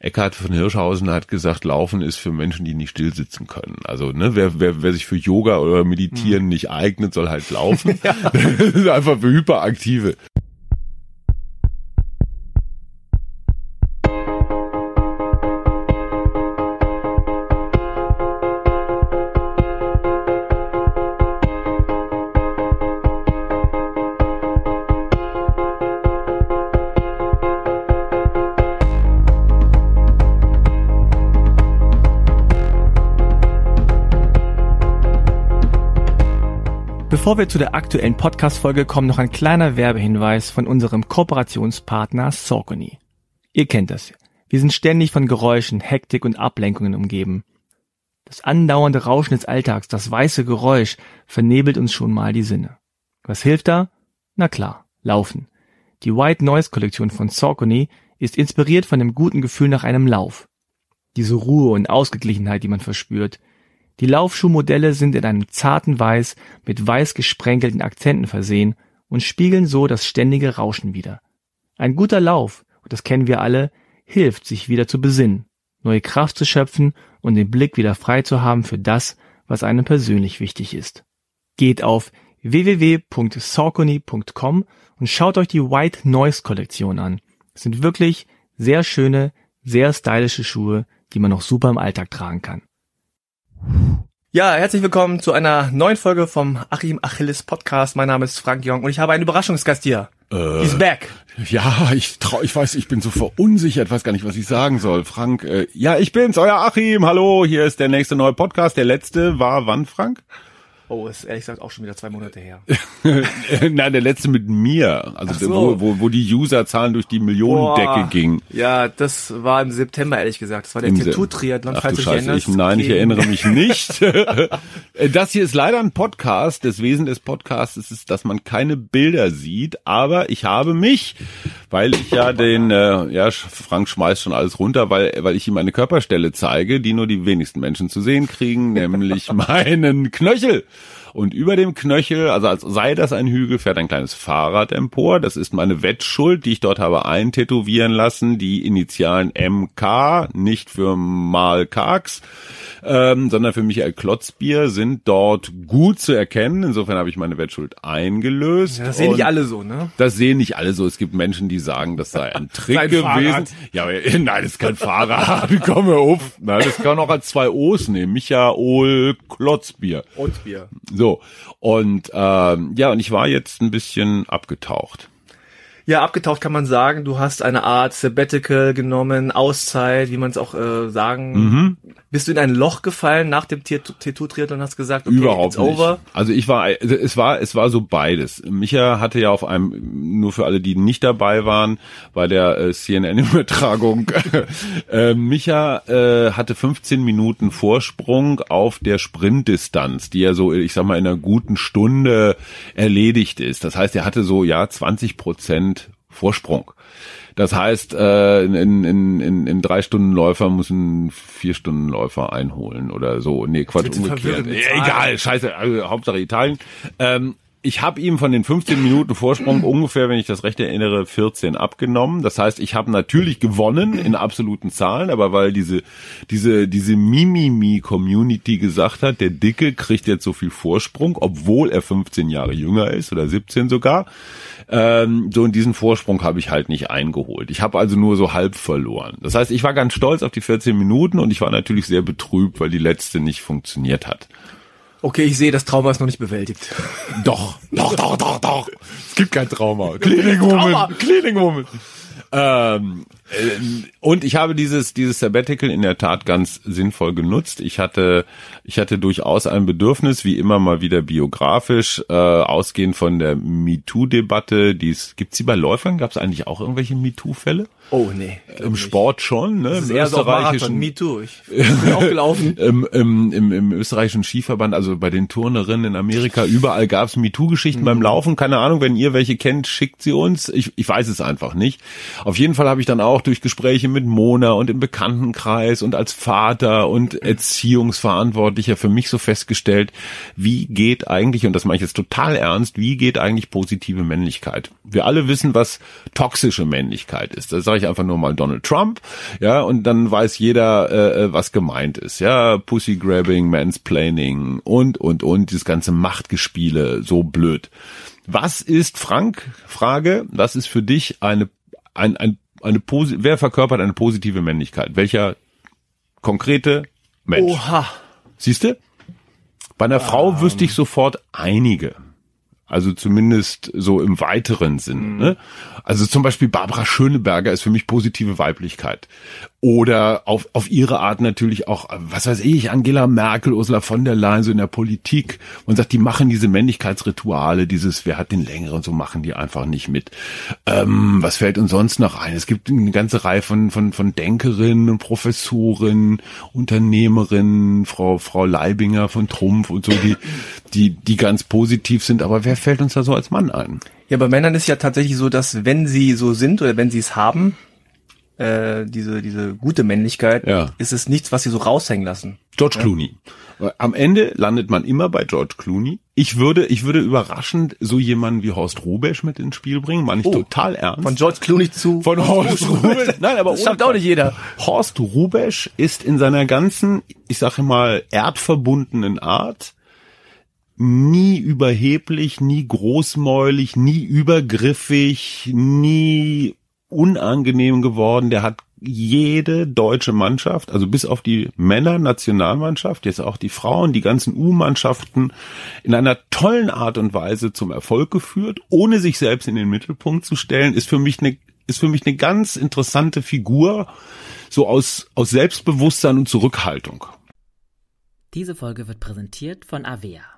Eckhard von Hirschhausen hat gesagt, Laufen ist für Menschen, die nicht still sitzen können. Also ne, wer, wer, wer sich für Yoga oder Meditieren hm. nicht eignet, soll halt laufen. ja. Das ist einfach für Hyperaktive. Bevor wir zu der aktuellen Podcast-Folge kommen, noch ein kleiner Werbehinweis von unserem Kooperationspartner Saucony. Ihr kennt das. Wir sind ständig von Geräuschen, Hektik und Ablenkungen umgeben. Das andauernde Rauschen des Alltags, das weiße Geräusch, vernebelt uns schon mal die Sinne. Was hilft da? Na klar, laufen. Die White Noise Kollektion von Saucony ist inspiriert von dem guten Gefühl nach einem Lauf. Diese Ruhe und Ausgeglichenheit, die man verspürt, die Laufschuhmodelle sind in einem zarten Weiß mit weiß gesprenkelten Akzenten versehen und spiegeln so das ständige Rauschen wider. Ein guter Lauf, und das kennen wir alle, hilft, sich wieder zu besinnen, neue Kraft zu schöpfen und den Blick wieder frei zu haben für das, was einem persönlich wichtig ist. Geht auf www.saucony.com und schaut euch die White Noise Kollektion an. Es sind wirklich sehr schöne, sehr stylische Schuhe, die man noch super im Alltag tragen kann. Ja, herzlich willkommen zu einer neuen Folge vom Achim Achilles Podcast. Mein Name ist Frank Jong und ich habe einen Überraschungsgast hier. Äh, He's back. Ja, ich trau, ich weiß, ich bin so verunsichert, weiß gar nicht, was ich sagen soll. Frank, äh, ja, ich bin's, euer Achim. Hallo, hier ist der nächste neue Podcast. Der letzte war wann, Frank? Oh, ist ehrlich gesagt auch schon wieder zwei Monate her. Nein, der letzte mit mir. Also so. wo, wo, wo die Userzahlen durch die Millionendecke gingen. Ja, das war im September, ehrlich gesagt. Das war der Tattoo-Triathlon, falls du dich erinnerst. Ich, nein, ich erinnere mich nicht. das hier ist leider ein Podcast. Das Wesen des Podcasts ist, dass man keine Bilder sieht. Aber ich habe mich, weil ich ja den, äh, ja, Frank schmeißt schon alles runter, weil, weil ich ihm eine Körperstelle zeige, die nur die wenigsten Menschen zu sehen kriegen, nämlich meinen Knöchel. Und über dem Knöchel, also als sei das ein Hügel, fährt ein kleines Fahrrad empor. Das ist meine Wettschuld, die ich dort habe eintätowieren lassen. Die Initialen MK, nicht für Mal Karks ähm, sondern für Michael Klotzbier sind dort gut zu erkennen. Insofern habe ich meine Wettschuld eingelöst. Ja, das sehen nicht alle so, ne? Das sehen nicht alle so. Es gibt Menschen, die sagen, das sei ein Trick gewesen. Fahrrad. Ja, aber, nein, das ist kein Fahrrad. Komm auf. Nein, das kann auch als zwei O's nehmen. Michael Klotzbier. Und Bier. So. Und ähm, ja, und ich war jetzt ein bisschen abgetaucht. Ja, abgetaucht kann man sagen, du hast eine Art Sabbatical genommen, Auszeit, wie man es auch äh, sagen. Mhm. Bist du in ein Loch gefallen nach dem Tattoo-Triathlon und hast gesagt, okay, Überhaupt it's over? Nicht. Also ich war, also es war, es war so beides. Micha hatte ja auf einem, nur für alle, die nicht dabei waren, bei der äh, CNN-Übertragung, äh, Micha äh, hatte 15 Minuten Vorsprung auf der Sprintdistanz, die ja so, ich sag mal, in einer guten Stunde erledigt ist. Das heißt, er hatte so, ja, 20 Prozent Vorsprung. Das heißt, äh, in, in, in, in drei Stunden Läufer muss ein vier Stunden Läufer einholen oder so. Nee, Quatsch, umgekehrt. Egal, scheiße, also, Hauptsache Italien. Ähm, ich habe ihm von den 15 Minuten Vorsprung ungefähr, wenn ich das recht erinnere, 14 abgenommen. Das heißt, ich habe natürlich gewonnen in absoluten Zahlen, aber weil diese diese diese Mimimi Community gesagt hat, der Dicke kriegt jetzt so viel Vorsprung, obwohl er 15 Jahre jünger ist oder 17 sogar. Ähm, so in diesen Vorsprung habe ich halt nicht eingeholt. Ich habe also nur so halb verloren. Das heißt, ich war ganz stolz auf die 14 Minuten und ich war natürlich sehr betrübt, weil die letzte nicht funktioniert hat. Okay, ich sehe, das Trauma ist noch nicht bewältigt. Doch, doch, doch, doch, doch. Es gibt kein Trauma. Cleaning Woman. Cleaning Woman. Ähm, äh, und ich habe dieses dieses Sabbatical in der Tat ganz sinnvoll genutzt. Ich hatte ich hatte durchaus ein Bedürfnis, wie immer mal wieder biografisch, äh, ausgehend von der MeToo-Debatte. Dies gibt's sie bei Läufern? Gab es eigentlich auch irgendwelche MeToo-Fälle? Oh nee. Im Sport schon, ne? Das ist Im eher österreichischen so MeToo. Ich bin auch gelaufen. Im, im, im, Im österreichischen Skiverband, also bei den Turnerinnen in Amerika, überall gab's MeToo-Geschichten mhm. beim Laufen. Keine Ahnung, wenn ihr welche kennt, schickt sie uns. Ich, ich weiß es einfach nicht. Auf jeden Fall habe ich dann auch auch durch Gespräche mit Mona und im Bekanntenkreis und als Vater und Erziehungsverantwortlicher für mich so festgestellt, wie geht eigentlich, und das mache ich jetzt total ernst, wie geht eigentlich positive Männlichkeit? Wir alle wissen, was toxische Männlichkeit ist. Das sage ich einfach nur mal Donald Trump, ja, und dann weiß jeder, äh, äh was gemeint ist, ja, Pussy Grabbing, Mansplaining und, und, und, dieses ganze Machtgespiele, so blöd. Was ist, Frank, Frage, was ist für dich eine, ein, ein, eine, wer verkörpert eine positive Männlichkeit? Welcher konkrete Mensch? Oha. Siehst du? Bei einer Frau um. wüsste ich sofort einige. Also zumindest so im weiteren Sinn. Mhm. Ne? Also zum Beispiel Barbara Schöneberger ist für mich positive Weiblichkeit. Oder auf, auf ihre Art natürlich auch, was weiß ich, Angela Merkel, Ursula von der Leyen, so in der Politik. Man sagt, die machen diese Männlichkeitsrituale, dieses, wer hat den längeren, so machen die einfach nicht mit. Ähm, was fällt uns sonst noch ein? Es gibt eine ganze Reihe von, von, von Denkerinnen und Professoren, Unternehmerinnen, Frau, Frau Leibinger von Trumpf und so, die, die, die ganz positiv sind. Aber wer fällt uns da so als Mann ein? Ja, bei Männern ist ja tatsächlich so, dass wenn sie so sind oder wenn sie es haben, äh, diese, diese gute Männlichkeit, ja. ist es nichts, was sie so raushängen lassen. George ja? Clooney. Am Ende landet man immer bei George Clooney. Ich würde, ich würde überraschend so jemanden wie Horst Rubesch mit ins Spiel bringen, meine ich oh, total ernst. Von George Clooney zu von Horst Rubesch. Nein, aber das schafft auch nicht jeder. Horst Rubesch ist in seiner ganzen, ich sage mal, erdverbundenen Art nie überheblich, nie großmäulig, nie übergriffig, nie unangenehm geworden. Der hat jede deutsche Mannschaft, also bis auf die Männer-Nationalmannschaft, jetzt auch die Frauen, die ganzen U-Mannschaften in einer tollen Art und Weise zum Erfolg geführt, ohne sich selbst in den Mittelpunkt zu stellen, ist für mich eine, ist für mich eine ganz interessante Figur, so aus, aus Selbstbewusstsein und Zurückhaltung. Diese Folge wird präsentiert von Avea.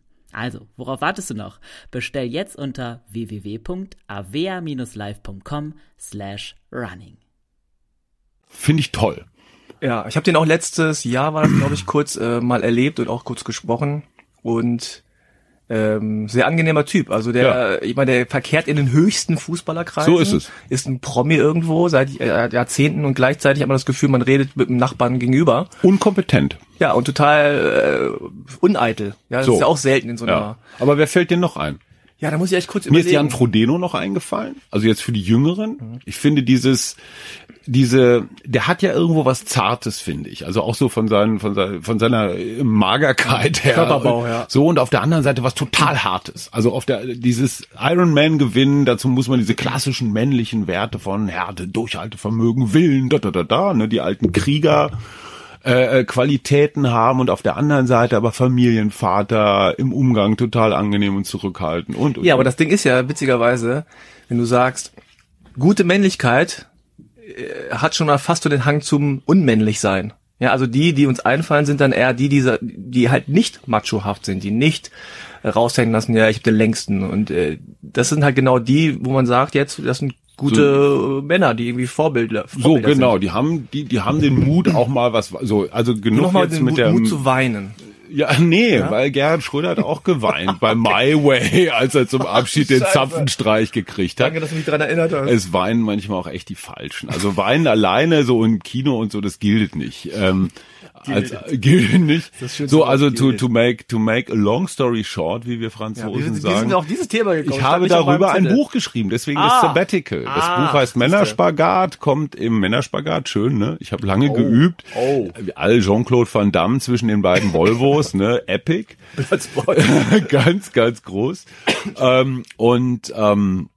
Also, worauf wartest du noch? Bestell jetzt unter www.avea-live.com slash running. Finde ich toll. Ja, ich habe den auch letztes Jahr, war das glaube ich, kurz äh, mal erlebt und auch kurz gesprochen. Und ähm, sehr angenehmer Typ. Also der, ja. ich meine, der verkehrt in den höchsten Fußballerkreisen. So ist es. Ist ein Promi irgendwo seit äh, Jahrzehnten und gleichzeitig hat man das Gefühl, man redet mit dem Nachbarn gegenüber. Unkompetent. Ja, und total äh, uneitel. Ja, das so. ist ja auch selten in so einer. Ja. Aber wer fällt dir noch ein? Ja, da muss ich echt kurz Mir überlegen. ist Jan Frodeno noch eingefallen. Also jetzt für die Jüngeren. Mhm. Ich finde dieses, diese, der hat ja irgendwo was Zartes, finde ich. Also auch so von seinen, von seiner, von seiner Magerkeit her. Körperbau, ja. So und auf der anderen Seite was total Hartes. Also auf der, dieses Iron Man gewinnen, dazu muss man diese klassischen männlichen Werte von Härte, Durchhaltevermögen, Willen, da, da, da, da, ne, die alten Krieger äh, äh, Qualitäten haben und auf der anderen Seite aber Familienvater im Umgang total angenehm und zurückhaltend und, und ja, aber das Ding ist ja witzigerweise, wenn du sagst, gute Männlichkeit hat schon mal fast so den Hang zum unmännlich sein. Ja, also die, die uns einfallen, sind dann eher die, die, die halt nicht machohaft sind, die nicht raushängen lassen, ja, ich habe den längsten. Und äh, das sind halt genau die, wo man sagt, jetzt, das sind gute so, Männer, die irgendwie Vorbilder, Vorbilder So genau, sind. die haben die die haben den Mut auch mal was so also genug jetzt den mit Mut, der Mut zu weinen. Ja, nee, ja? weil Gerhard Schröder hat auch geweint bei My Way, als er zum Abschied den Zapfenstreich gekriegt hat. Danke, dass du mich daran erinnert hast. Es weinen manchmal auch echt die Falschen. Also weinen alleine so im Kino und so, das gilt nicht. Ähm, als, gilt nicht. So, also to, to make to make a long story short, wie wir Franzosen ja, wir, sagen. Wir sind auf dieses Thema gekommen. Ich habe darüber ein Buch geschrieben, deswegen ah, das Sabbatical. Das ah, Buch heißt Männerspagat, kommt im Männerspagat, schön, ne? Ich habe lange oh, geübt. Oh. All Jean-Claude Van Damme zwischen den beiden Volvos, ne? Epic. ganz, ganz groß. ähm, und ähm,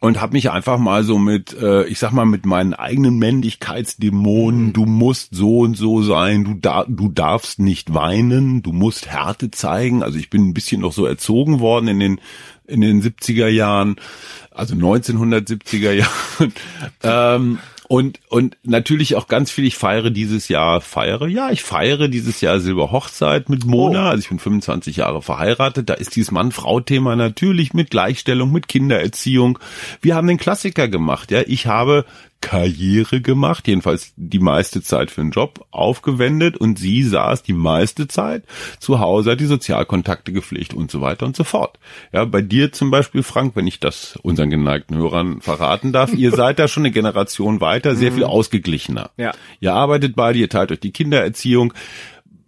und habe mich einfach mal so mit, äh, ich sag mal, mit meinen eigenen Männlichkeitsdämonen, mhm. du musst so und so sein, du, da, du darfst nicht weinen, du musst Härte zeigen. Also ich bin ein bisschen noch so erzogen worden in den in den 70er Jahren, also 1970er Jahren. ähm, und, und natürlich auch ganz viel, ich feiere dieses Jahr, feiere, ja, ich feiere dieses Jahr Silberhochzeit mit Mona. Oh. Also ich bin 25 Jahre verheiratet. Da ist dieses Mann-Frau-Thema natürlich mit Gleichstellung, mit Kindererziehung. Wir haben den Klassiker gemacht, ja. Ich habe Karriere gemacht, jedenfalls die meiste Zeit für den Job aufgewendet und sie saß die meiste Zeit zu Hause, hat die Sozialkontakte gepflegt und so weiter und so fort. Ja, bei dir zum Beispiel, Frank, wenn ich das unseren geneigten Hörern verraten darf, ihr seid da schon eine Generation weiter, sehr viel mhm. ausgeglichener. Ja. Ihr arbeitet beide, ihr teilt euch die Kindererziehung.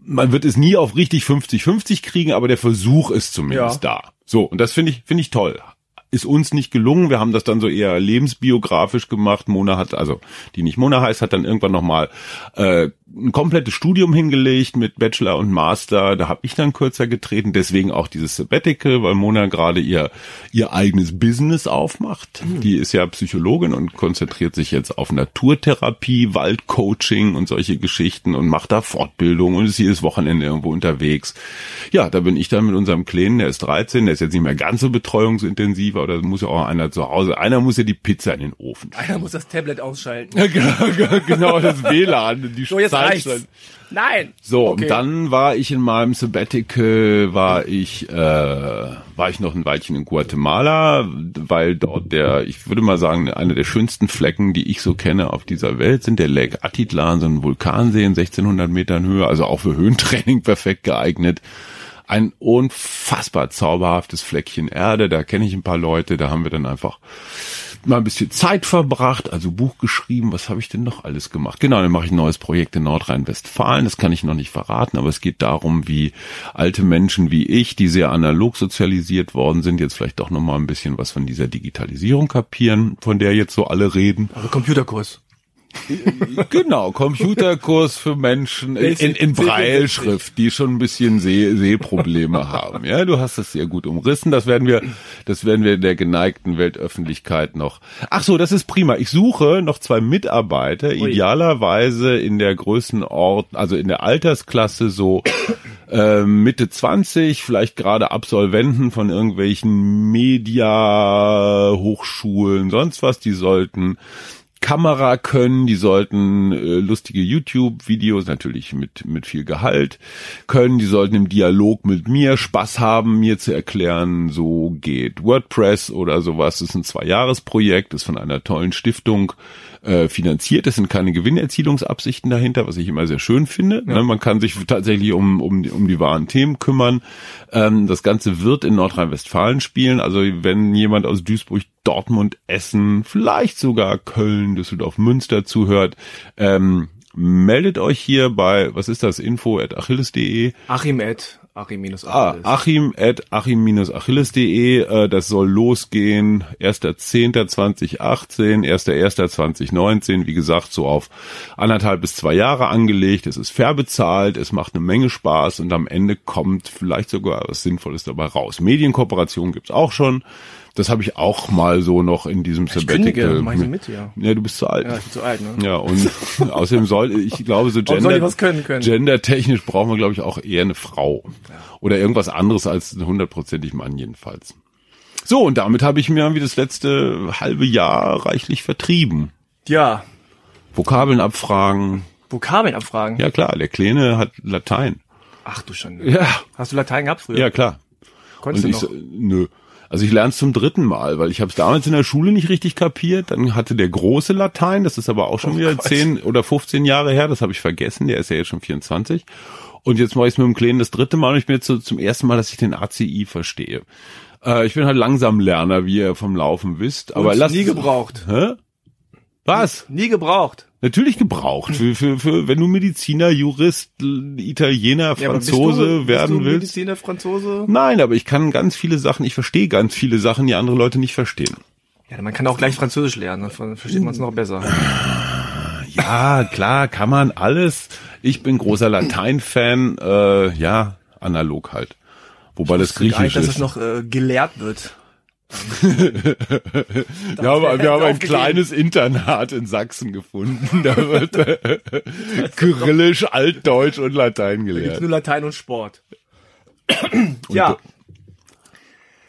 Man wird es nie auf richtig 50-50 kriegen, aber der Versuch ist zumindest ja. da. So, und das finde ich, finde ich toll ist uns nicht gelungen. Wir haben das dann so eher lebensbiografisch gemacht. Mona hat, also die nicht Mona heißt, hat dann irgendwann nochmal äh, ein komplettes Studium hingelegt mit Bachelor und Master. Da habe ich dann kürzer getreten, deswegen auch dieses Sabbatical, weil Mona gerade ihr ihr eigenes Business aufmacht. Mhm. Die ist ja Psychologin und konzentriert sich jetzt auf Naturtherapie, Waldcoaching und solche Geschichten und macht da Fortbildung und ist jedes Wochenende irgendwo unterwegs. Ja, da bin ich dann mit unserem Kleinen, der ist 13, der ist jetzt nicht mehr ganz so betreuungsintensiv, aber da muss ja auch einer zu Hause, einer muss ja die Pizza in den Ofen. Einer muss das Tablet ausschalten. genau, das WLAN, die so, jetzt reicht's. Nein. So, okay. und dann war ich in meinem Sabbatical, war ich, äh, war ich noch ein Weilchen in Guatemala, weil dort der, ich würde mal sagen, einer der schönsten Flecken, die ich so kenne auf dieser Welt, sind der Lake Atitlan, so ein Vulkansee in 1600 Metern Höhe, also auch für Höhentraining perfekt geeignet ein unfassbar zauberhaftes Fleckchen Erde. Da kenne ich ein paar Leute, da haben wir dann einfach mal ein bisschen Zeit verbracht, also Buch geschrieben. Was habe ich denn noch alles gemacht? Genau, dann mache ich ein neues Projekt in Nordrhein-Westfalen. Das kann ich noch nicht verraten, aber es geht darum, wie alte Menschen wie ich, die sehr analog sozialisiert worden sind, jetzt vielleicht doch noch mal ein bisschen was von dieser Digitalisierung kapieren, von der jetzt so alle reden. Also Computerkurs genau, Computerkurs für Menschen in, in, in Breilschrift, die schon ein bisschen Seh, Sehprobleme haben. Ja, du hast das sehr gut umrissen. Das werden wir, das werden wir der geneigten Weltöffentlichkeit noch. Ach so, das ist prima. Ich suche noch zwei Mitarbeiter, idealerweise in der Größenort, also in der Altersklasse so äh, Mitte 20, vielleicht gerade Absolventen von irgendwelchen Media Hochschulen, sonst was. Die sollten Kamera können, die sollten äh, lustige YouTube-Videos, natürlich mit, mit viel Gehalt können, die sollten im Dialog mit mir Spaß haben, mir zu erklären, so geht WordPress oder sowas. Das ist ein Zwei-Jahres-Projekt, ist von einer tollen Stiftung äh, finanziert. Es sind keine Gewinnerzielungsabsichten dahinter, was ich immer sehr schön finde. Ja. Ne, man kann sich tatsächlich um, um, um die wahren Themen kümmern. Ähm, das Ganze wird in Nordrhein-Westfalen spielen. Also wenn jemand aus Duisburg, Dortmund, Essen, vielleicht sogar Köln, Düsseldorf, Münster zuhört, ähm, meldet euch hier bei, was ist das, info at achilles.de. Achim at Achim-Achilles. Ah, Achim at achim-achilles.de. Äh, das soll losgehen. 1.10.2018, 1.1.2019. Wie gesagt, so auf anderthalb bis zwei Jahre angelegt. Es ist fair bezahlt. Es macht eine Menge Spaß und am Ende kommt vielleicht sogar was Sinnvolles dabei raus. Medienkooperation gibt's auch schon. Das habe ich auch mal so noch in diesem ich Sabbatical. Kündige, mit, ja. ja, du bist zu alt. Ja, ich bin zu alt, ne? Ja, und außerdem soll, ich glaube, so gender, gendertechnisch brauchen wir, glaube ich, auch eher eine Frau. Oder irgendwas anderes als hundertprozentig Mann jedenfalls. So, und damit habe ich mir wie das letzte halbe Jahr reichlich vertrieben. Ja. Vokabeln abfragen. Vokabeln abfragen? Ja, klar, der Kleine hat Latein. Ach du schon. Ja. Hast du Latein gehabt früher? Ja, klar. Konntest und du noch? nö. Also ich lerne es zum dritten Mal, weil ich habe es damals in der Schule nicht richtig kapiert. Dann hatte der große Latein, das ist aber auch schon oh wieder. 10 oder 15 Jahre her, das habe ich vergessen, der ist ja jetzt schon 24. Und jetzt mache ich es mit dem Kleinen das dritte Mal und ich bin jetzt so zum ersten Mal, dass ich den ACI verstehe. Äh, ich bin halt langsam Lerner, wie ihr vom Laufen wisst. Aber Und lass nie gebraucht. Hä? Was? Nie gebraucht. Natürlich gebraucht. Für, für, für, wenn du Mediziner, Jurist, Italiener, Ja, Franzose du, werden willst. Mediziner, Franzose? Nein, aber ich kann ganz viele Sachen, ich verstehe ganz viele Sachen, die andere Leute nicht verstehen. Ja, man kann auch gleich Französisch lernen, dann versteht man es noch besser. Ja, klar, kann man alles. Ich bin großer Latein-Fan, äh, ja, analog halt. Wobei das Gar nicht, Griechisch dass es noch äh, gelehrt wird. Ja, aber wir haben ein kleines Internat in Sachsen gefunden. Da wird äh, Kyrillisch, Altdeutsch und Latein gelehrt. nur Latein und Sport. ja,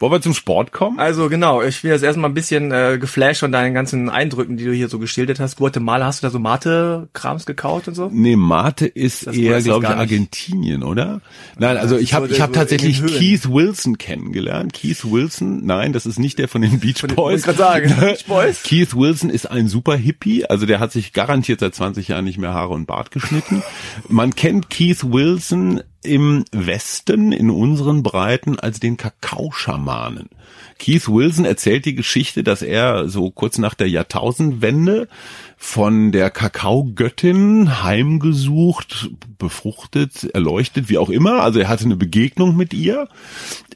Wollen wir zum Sport kommen? also genau, ich bin jetzt erstmal ein bisschen äh, geflasht von deinen ganzen Eindrücken, die du hier so geschildert hast. Guatemala, hast du da so Mate-Krams gekauft und so? Nee, Mate ist Das eher, glaube ich. Argentinien, oder? Nein, also ich habe ich hab tatsächlich den Keith Wilson kennengelernt. Keith Wilson, nein, das ist nicht der von den Beach den- Boys. grad sagen, Beach Boys? Keith Wilson ist ein super Hippie, also der hat sich garantiert seit 20 Jahren nicht mehr Haare und Bart geschnitten. Man kennt Keith Wilson im Westen, in unseren Breiten, als den Kakaoschamanen. Keith Wilson erzählt die Geschichte, dass er so kurz nach der Jahrtausendwende von der Kakaogöttin heimgesucht, befruchtet, erleuchtet, wie auch immer. Also er hatte eine Begegnung mit ihr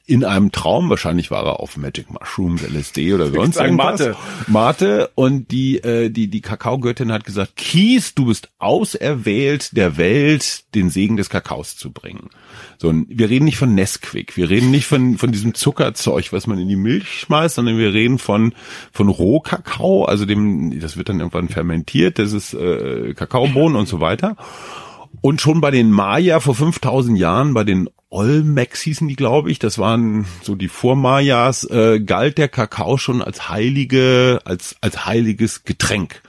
in einem Traum. Wahrscheinlich war er auf Magic Mushrooms, LSD oder sonst irgendwas. Mate. Mate und die äh, die die Kakaogöttin hat gesagt, Kies, du bist auserwählt der Welt, den Segen des Kakaos zu bringen. So, wir reden nicht von Nesquik, wir reden nicht von von diesem Zuckerzeug, was man in die Milch schmeißt, sondern wir reden von von Rohkakao, also dem das wird dann irgendwann fermentiert, das ist äh, Kakaobohnen und so weiter. Und schon bei den Maya vor 5000 Jahren, bei den Olmecs hießen die, glaube ich, das waren so die Vormayas, äh, galt der Kakao schon als heilige, als, als heiliges Getränk.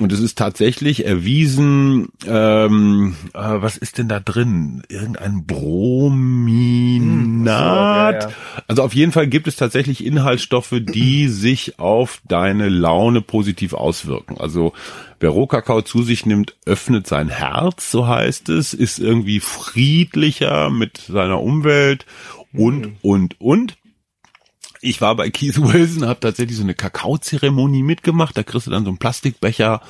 Und es ist tatsächlich erwiesen, ähm, äh, was ist denn da drin? Irgendein Brominat? Hm, so, ja, ja. Also auf jeden Fall gibt es tatsächlich Inhaltsstoffe, die sich auf deine Laune positiv auswirken. Also wer Rohkakao zu sich nimmt, öffnet sein Herz, so heißt es, ist irgendwie friedlicher mit seiner Umwelt und, Hm. und, und. Ich war bei Keith Wilson, habe tatsächlich so eine Kakaozeremonie mitgemacht. Da kriegst du dann so einen Plastikbecher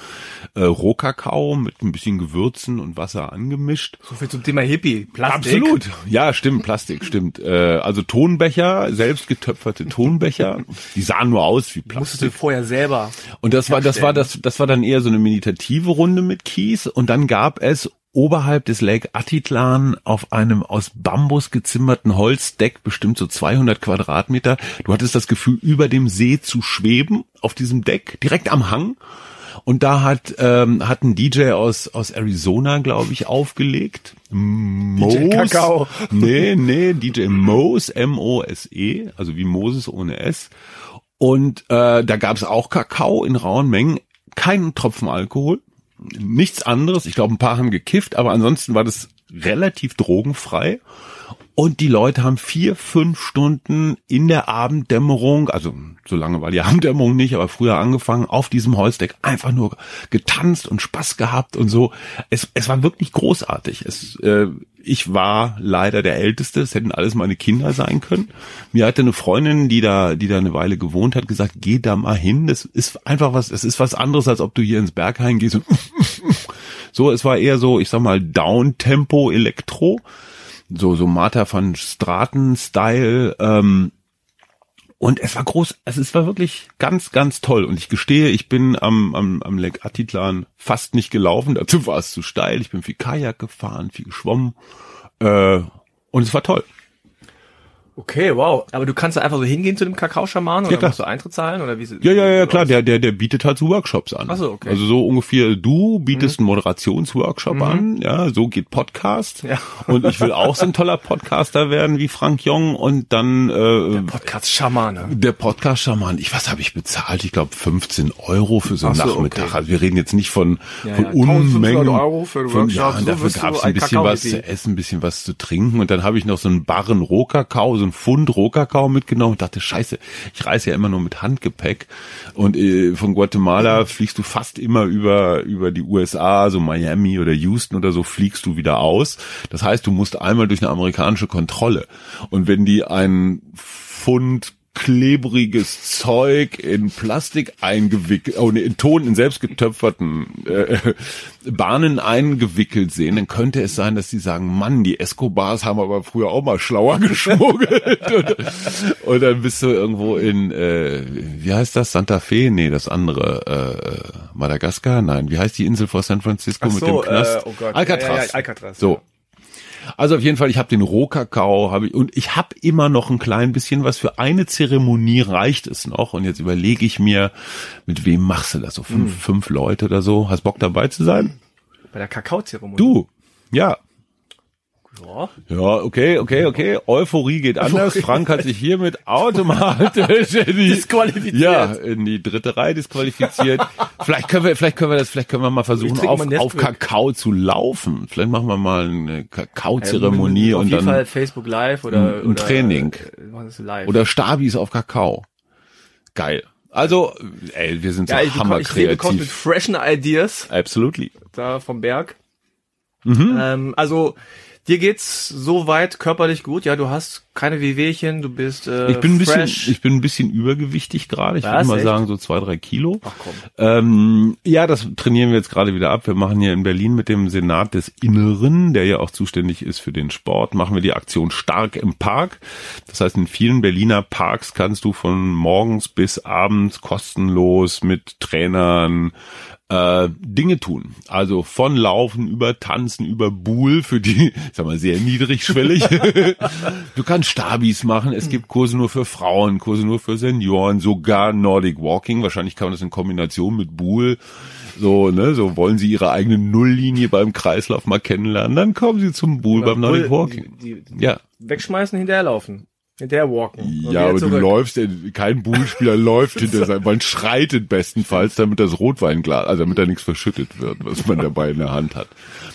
äh, Rohkakao mit ein bisschen Gewürzen und Wasser angemischt. So viel zum Thema Hippie. Plastik. Absolut. Ja, stimmt, Plastik, stimmt. Äh, also Tonbecher, selbst getöpferte Tonbecher, die sahen nur aus wie Musstest du Plastik. vorher selber. Und das war, das war, das, das war dann eher so eine meditative Runde mit Kies. Und dann gab es oberhalb des Lake Atitlan auf einem aus Bambus gezimmerten Holzdeck, bestimmt so 200 Quadratmeter. Du hattest das Gefühl, über dem See zu schweben, auf diesem Deck, direkt am Hang. Und da hat, ähm, hat ein DJ aus, aus Arizona, glaube ich, aufgelegt. Mose. Kakao. Nee, nee, DJ Mose, M-O-S-E, also wie Moses ohne S. Und äh, da gab es auch Kakao in rauen Mengen, keinen Tropfen Alkohol, nichts anderes. Ich glaube, ein paar haben gekifft, aber ansonsten war das relativ drogenfrei. Und die Leute haben vier, fünf Stunden in der Abenddämmerung, also so lange war die Abenddämmerung nicht, aber früher angefangen, auf diesem Holzdeck einfach nur getanzt und Spaß gehabt und so. Es, es war wirklich großartig. Es, äh, ich war leider der Älteste, es hätten alles meine Kinder sein können. Mir hatte eine Freundin, die da, die da eine Weile gewohnt hat, gesagt, geh da mal hin. Das ist einfach was, es ist was anderes, als ob du hier ins Berghain gehst und so, es war eher so, ich sag mal, Down-Tempo Elektro so so Martha van Straten Style ähm, und es war groß, also es war wirklich ganz ganz toll. Und ich gestehe, ich bin am am, am Lake Atitlan fast nicht gelaufen, dazu war es zu steil, ich bin viel Kajak gefahren, viel geschwommen. Äh, und es war toll. Okay, wow. Aber du kannst da einfach so hingehen zu dem Kakaoschaman oder Ja, klar. musst du Eintritt zahlen oder wie Ja, ja, ja, klar, der, der, der bietet halt so Workshops an. Ach so, okay. Also so ungefähr, du bietest einen Moderationsworkshop an, ja, so geht Podcast. Ja. Und ich will auch so ein toller Podcaster werden wie Frank Jong und dann äh, Podcast Schamane. der Podcast-Schaman, ich, was habe ich bezahlt? Ich glaube 15 Euro für so einen so, Nachmittag. okay. Also wir reden jetzt nicht von, Ja, von ja, 1500 Unmengen. Euro für von, Workshop, ja, und so dafür du gab's ein bisschen was zu essen, ein bisschen was zu trinken. Und dann habe ich noch so einen Barren Rohkakao, so ein Pfund Rohkakao mitgenommen und dachte, scheiße, ich reise ja immer nur mit Handgepäck und äh, von Guatemala fliegst du fast immer über, über die USA, so Miami oder Houston oder so, fliegst du wieder aus. Das heißt, du musst einmal durch eine amerikanische Kontrolle und wenn die einen Pfund klebriges Zeug in Plastik eingewickelt, oh nee, in Ton, in selbstgetöpferten äh, Bahnen eingewickelt sehen, dann könnte es sein, dass sie sagen, Mann, die Escobars haben aber früher auch mal schlauer geschmuggelt. und, dann bist du irgendwo in, äh, wie heißt das, Santa Fe? Nee, das andere, äh, Madagaskar? Nein, wie heißt die Insel vor San Francisco Ach mit so, dem Knast? Äh, oh Gott. Alcatraz. Ja, ja, ja, Alcatraz. So, also auf jeden Fall, ich habe den Rohkakao, habe ich und ich habe immer noch ein klein bisschen was für eine Zeremonie reicht es noch und jetzt überlege ich mir, mit wem machst du das? So fünf, Mhm. fünf Leute oder so. Hast Bock dabei zu sein? Bei der Kakaozeremonie. Du? Ja. Ja. Ja, okay, okay, okay. Euphorie geht anders. Frank hat sich hiermit automatisch in die, Disqualifiziert. ja, in die dritte Reihe disqualifiziert. vielleicht können wir, vielleicht können wir das, vielleicht können wir mal versuchen, auf, auf Kakao zu laufen. Vielleicht machen wir mal eine Kakaozeremonie auf und jeden dann Fall Facebook Live oder, Ein- oder Training. äh, live. Oder Stabis auf Kakao. Geil. Also, ey, wir sind so ja, ich, bekomme, ich mit hammerkreativ. freshen Ideas Absolutely. da vom Berg. Mhm. Ähm, also dir geht's soweit körperlich gut. Ja, du hast keine Wehwehchen, du bist äh, Ich bin ein bisschen, fresh. ich bin ein bisschen übergewichtig gerade. Ich würde mal echt? sagen so zwei, drei Kilo. Ach komm. Ähm, ja, das trainieren wir jetzt gerade wieder ab. Wir machen hier in Berlin mit dem Senat des Inneren, der ja auch zuständig ist für den Sport, machen wir die Aktion Stark im Park. Das heißt, in vielen Berliner Parks kannst du von morgens bis abends kostenlos mit Trainern äh, Dinge tun. Also von Laufen über Tanzen, über Buhl für die, ich sag mal, sehr niedrigschwellig. du kannst Stabis machen. Es gibt Kurse nur für Frauen, Kurse nur für Senioren, sogar Nordic Walking. Wahrscheinlich kann man das in Kombination mit Buhl. So, ne, so wollen sie ihre eigene Nulllinie beim Kreislauf mal kennenlernen. Dann kommen sie zum Buhl beim Nordic Walking. Die, die Ja. wegschmeißen, hinterherlaufen. Hinterher walken. Und Ja, aber du zurück. läufst, äh, kein Bullspieler läuft hinter seinem, man schreitet bestenfalls, damit das Rotweinglas, also damit da nichts verschüttet wird, was man dabei in der Hand hat.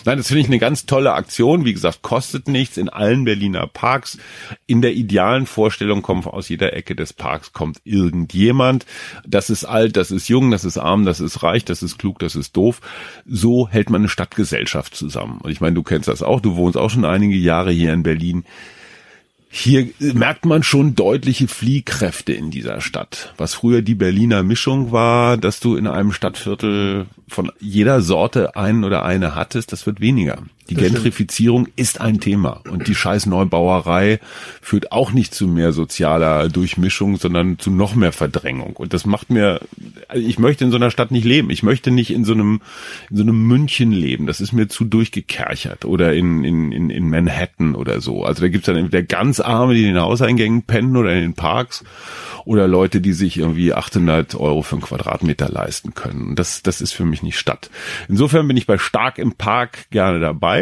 Nein, das finde ich eine ganz tolle Aktion. Wie gesagt, kostet nichts in allen Berliner Parks. In der idealen Vorstellung kommt aus jeder Ecke des Parks kommt irgendjemand. Das ist alt, das ist jung, das ist arm, das ist reich, das ist klug, das ist doof. So hält man eine Stadtgesellschaft zusammen. Und ich meine, du kennst das auch, du wohnst auch schon einige Jahre hier in Berlin. Hier merkt man schon deutliche Fliehkräfte in dieser Stadt. Was früher die Berliner Mischung war, dass du in einem Stadtviertel von jeder Sorte einen oder eine hattest, das wird weniger. Die Gentrifizierung ist ein Thema und die scheiß Neubauerei führt auch nicht zu mehr sozialer Durchmischung, sondern zu noch mehr Verdrängung. Und das macht mir, also ich möchte in so einer Stadt nicht leben. Ich möchte nicht in so einem, in so einem München leben. Das ist mir zu durchgekerchert oder in, in, in, in Manhattan oder so. Also da gibt's dann entweder ganz Arme, die in den Hauseingängen pennen oder in den Parks oder Leute, die sich irgendwie 800 Euro für einen Quadratmeter leisten können. Und das, das ist für mich nicht Stadt. Insofern bin ich bei Stark im Park gerne dabei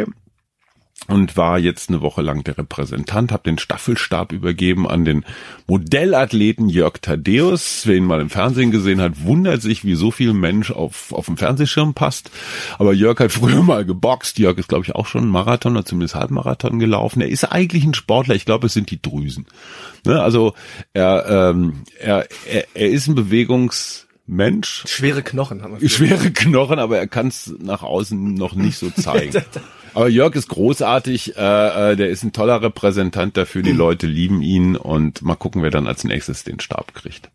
und war jetzt eine Woche lang der Repräsentant, habe den Staffelstab übergeben an den Modellathleten Jörg Thaddeus. Wer ihn mal im Fernsehen gesehen hat, wundert sich, wie so viel Mensch auf, auf dem Fernsehschirm passt. Aber Jörg hat früher mal geboxt. Jörg ist, glaube ich, auch schon Marathon oder zumindest Halbmarathon gelaufen. Er ist eigentlich ein Sportler. Ich glaube, es sind die Drüsen. Ne? Also er, ähm, er, er, er ist ein Bewegungsmensch. Schwere Knochen haben wir. Schwere Knochen, aber er kann es nach außen noch nicht so zeigen. Aber Jörg ist großartig, äh, äh, der ist ein toller Repräsentant dafür, die Leute lieben ihn und mal gucken, wer dann als nächstes den Stab kriegt.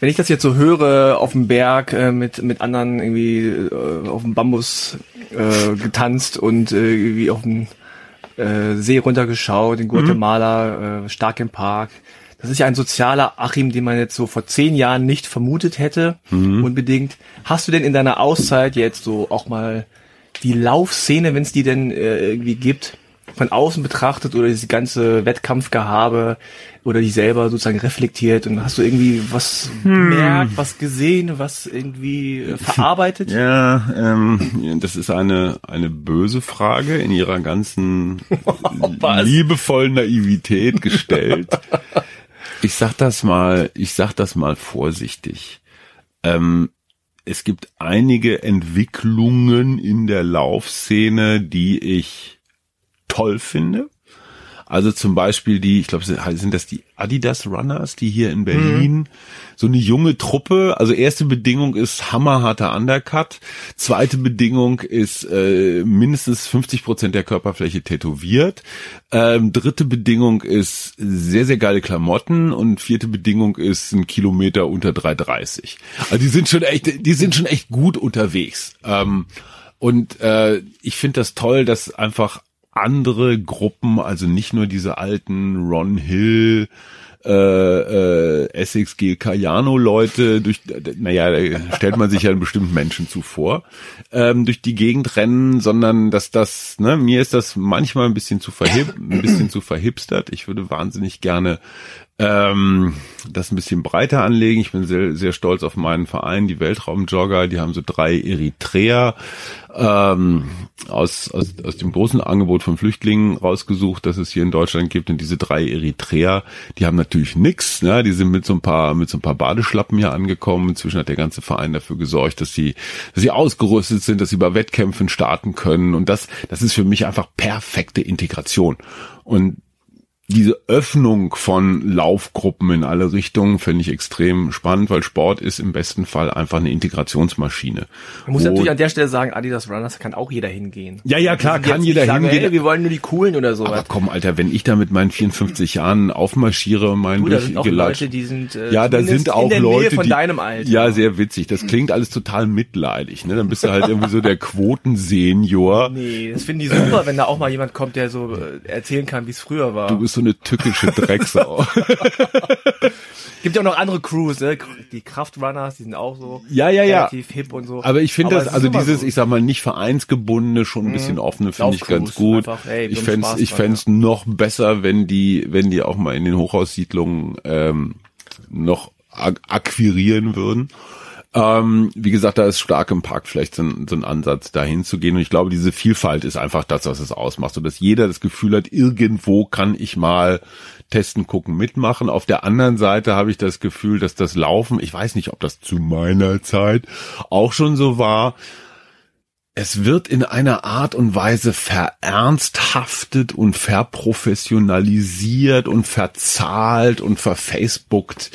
Wenn ich das jetzt so höre, auf dem Berg äh, mit mit anderen irgendwie äh, auf dem Bambus äh, getanzt und äh, irgendwie auf dem äh, See runtergeschaut, in Guatemala, äh, stark im Park. Das ist ja ein sozialer Achim, den man jetzt so vor zehn Jahren nicht vermutet hätte, unbedingt. Hast du denn in deiner Auszeit jetzt so auch mal die Laufszene, wenn es die denn äh, irgendwie gibt, von außen betrachtet oder diese ganze Wettkampfgehabe oder dich selber sozusagen reflektiert und hast du irgendwie was gemerkt, was gesehen, was irgendwie äh, verarbeitet? Ja, ähm, das ist eine, eine böse Frage in ihrer ganzen Was? liebevollen Naivität gestellt. Ich sag das mal, ich sag das mal vorsichtig. Ähm, es gibt einige Entwicklungen in der Laufszene, die ich toll finde. Also zum Beispiel die, ich glaube, sind das die Adidas Runners, die hier in Berlin mhm. so eine junge Truppe. Also erste Bedingung ist hammerharter Undercut. Zweite Bedingung ist äh, mindestens 50 Prozent der Körperfläche tätowiert. Ähm, dritte Bedingung ist sehr, sehr geile Klamotten und vierte Bedingung ist ein Kilometer unter 3,30. Also die sind schon echt, die sind schon echt gut unterwegs. Ähm, und äh, ich finde das toll, dass einfach andere Gruppen, also nicht nur diese alten Ron Hill, äh, äh, Essex G. Cayano Leute durch, naja, da stellt man sich ja einen bestimmten Menschen zuvor, ähm, durch die Gegend rennen, sondern dass das, ne, mir ist das manchmal ein bisschen zu verhip, ein bisschen zu verhipstert. Ich würde wahnsinnig gerne ähm, das ein bisschen breiter anlegen. Ich bin sehr, sehr stolz auf meinen Verein, die Weltraumjogger. Die haben so drei Eritreer ähm, aus, aus, aus dem großen Angebot von Flüchtlingen rausgesucht, das es hier in Deutschland gibt. Und diese drei Eritreer, die haben natürlich nix. Ne? Die sind mit so ein paar mit so ein paar Badeschlappen hier angekommen. Inzwischen hat der ganze Verein dafür gesorgt, dass sie, dass sie ausgerüstet sind, dass sie bei Wettkämpfen starten können. Und das, das ist für mich einfach perfekte Integration. Und diese Öffnung von Laufgruppen in alle Richtungen finde ich extrem spannend, weil Sport ist im besten Fall einfach eine Integrationsmaschine. Man muss natürlich an der Stelle sagen, Adidas Runners kann auch jeder hingehen. Ja, ja, klar, kann jeder sagen, hingehen. Hey, wir wollen nur die coolen oder so. Aber komm, Alter, wenn ich da mit meinen 54 Jahren aufmarschiere, mein du, sind auch Leute, die sind äh, Ja, da sind auch Leute von die, deinem Alter. Ja, sehr witzig. Das klingt alles total mitleidig, ne? Dann bist du halt irgendwie so der Quotensenior. Nee, das finden die super, wenn da auch mal jemand kommt, der so äh, erzählen kann, wie es früher war. Du bist so eine tückische Drecksau. Gibt ja auch noch andere Crews, ne? Die Kraftrunners, die sind auch so ja, ja, ja. relativ hip und so. Aber ich finde das, also dieses, so. ich sag mal, nicht vereinsgebundene, schon ein mhm. bisschen offene, finde ich ganz gut. Einfach, hey, ich fände ich fänd's ja. noch besser, wenn die, wenn die auch mal in den Hochhaussiedlungen ähm, noch akquirieren würden. Ähm, wie gesagt, da ist stark im Park vielleicht so so ein Ansatz, dahin zu gehen. Und ich glaube, diese Vielfalt ist einfach das, was es ausmacht, so dass jeder das Gefühl hat, irgendwo kann ich mal testen, gucken, mitmachen. Auf der anderen Seite habe ich das Gefühl, dass das Laufen, ich weiß nicht, ob das zu meiner Zeit auch schon so war, es wird in einer Art und Weise verersthaftet und verprofessionalisiert und verzahlt und verfacebookt.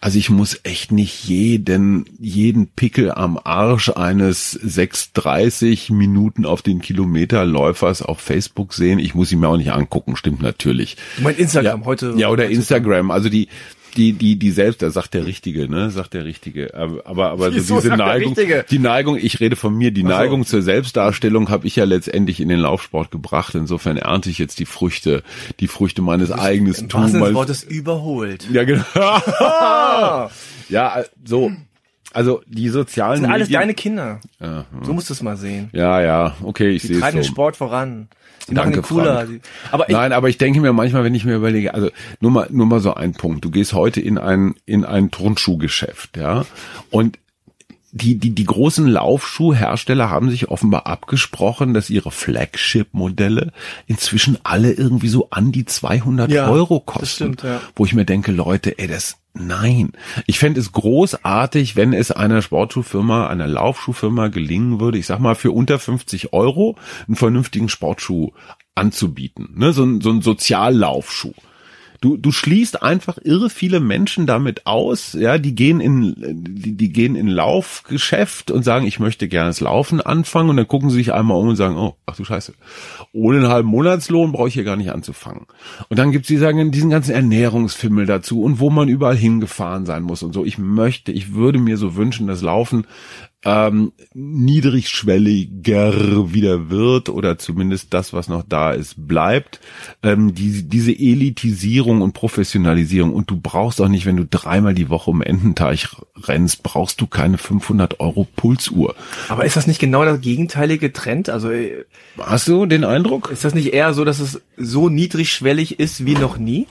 Also ich muss echt nicht jeden, jeden Pickel am Arsch eines 6,30 Minuten auf den Kilometerläufers auf Facebook sehen. Ich muss ihn mir auch nicht angucken, stimmt natürlich. Du meinst Instagram ja, heute? Ja, oder Instagram. Also die, die, die, die selbst, da sagt der Richtige, ne, sagt der Richtige. Aber, aber so diese Neigung, die Neigung, ich rede von mir, die Ach Neigung zur Selbstdarstellung habe ich ja letztendlich in den Laufsport gebracht. Insofern ernte ich jetzt die Früchte, die Früchte meines eigenen Tuns. Das Wort ist überholt. Ja, genau. ja, so. Also die sozialen das sind alles Medien, deine Kinder. Ja, so musst du es mal sehen. Ja, ja, okay, ich sehe es. Die treiben den Sport voran. Die Danke, cooler. Frank. Aber ich, Nein, aber ich denke mir manchmal, wenn ich mir überlege, also nur mal, nur mal so ein Punkt. Du gehst heute in ein, in ein Turnschuhgeschäft, ja, und die, die, die großen Laufschuhhersteller haben sich offenbar abgesprochen, dass ihre Flagship-Modelle inzwischen alle irgendwie so an die 200 ja, Euro kosten. Stimmt, ja. Wo ich mir denke, Leute, ey, das, Nein. Ich fände es großartig, wenn es einer Sportschuhfirma, einer Laufschuhfirma gelingen würde, ich sag mal, für unter 50 Euro einen vernünftigen Sportschuh anzubieten. Ne? So, ein, so ein Soziallaufschuh. Du, du schließt einfach irre viele Menschen damit aus, ja, die gehen in, die, die gehen in Laufgeschäft und sagen, ich möchte gerne das Laufen anfangen und dann gucken sie sich einmal um und sagen, oh, ach du Scheiße, ohne einen halben Monatslohn brauche ich hier gar nicht anzufangen. Und dann gibt's die sagen, diesen ganzen Ernährungsfimmel dazu und wo man überall hingefahren sein muss und so. Ich möchte, ich würde mir so wünschen, dass Laufen ähm, niedrigschwelliger wieder wird oder zumindest das, was noch da ist, bleibt. Ähm, die, diese Elitisierung und Professionalisierung und du brauchst auch nicht, wenn du dreimal die Woche um Ententeich rennst, brauchst du keine 500 Euro Pulsuhr. Aber ist das nicht genau der gegenteilige Trend? Also äh, hast du den Eindruck? Ist das nicht eher so, dass es so niedrigschwellig ist wie noch nie?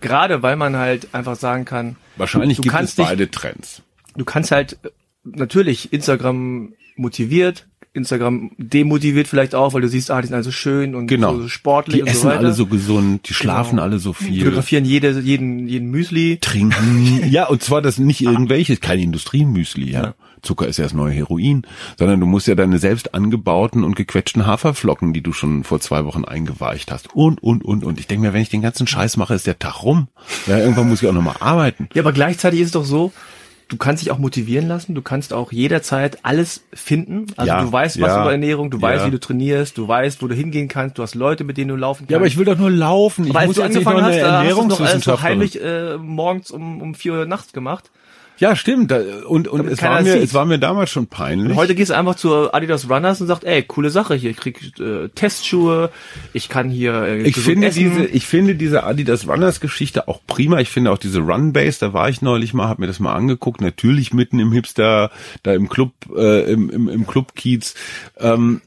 Gerade weil man halt einfach sagen kann, wahrscheinlich gibt es beide Trends. Du kannst halt natürlich Instagram motiviert, Instagram demotiviert vielleicht auch, weil du siehst, ah, die sind also schön und genau. so sportlich die und essen so weiter. alle so gesund, die schlafen genau. alle so viel. Fotografieren jede, jeden, jeden Müsli. Trinken. ja, und zwar das nicht irgendwelches, kein Industriemüsli, ja. ja. Zucker ist ja das neue Heroin, sondern du musst ja deine selbst angebauten und gequetschten Haferflocken, die du schon vor zwei Wochen eingeweicht hast und, und, und, und. Ich denke mir, wenn ich den ganzen Scheiß mache, ist der Tag rum. Ja, irgendwann muss ich auch nochmal arbeiten. Ja, aber gleichzeitig ist es doch so, du kannst dich auch motivieren lassen, du kannst auch jederzeit alles finden. Also Ja, du weißt was ja, über Ernährung, du weißt, ja. wie du trainierst, du weißt, wo du hingehen kannst, du hast Leute, mit denen du laufen kannst. Ja, aber ich will doch nur laufen. Ich aber als muss du angefangen hast, hast du noch alles so heimlich äh, morgens um, um vier Uhr nachts gemacht. Ja, stimmt. Und, und Damit es war, mir, sieht. es war mir damals schon peinlich. Und heute gehst du einfach zu Adidas Runners und sagst, ey, coole Sache hier, ich krieg äh, Testschuhe, ich kann hier äh, ich finde essen. diese, ich finde diese Adidas Runners Geschichte auch prima. Ich finde auch diese Run Base, da war ich neulich mal, habe mir das mal angeguckt. Natürlich mitten im Hipster, da im Club, äh, im, im, im Club Kiez. Ähm,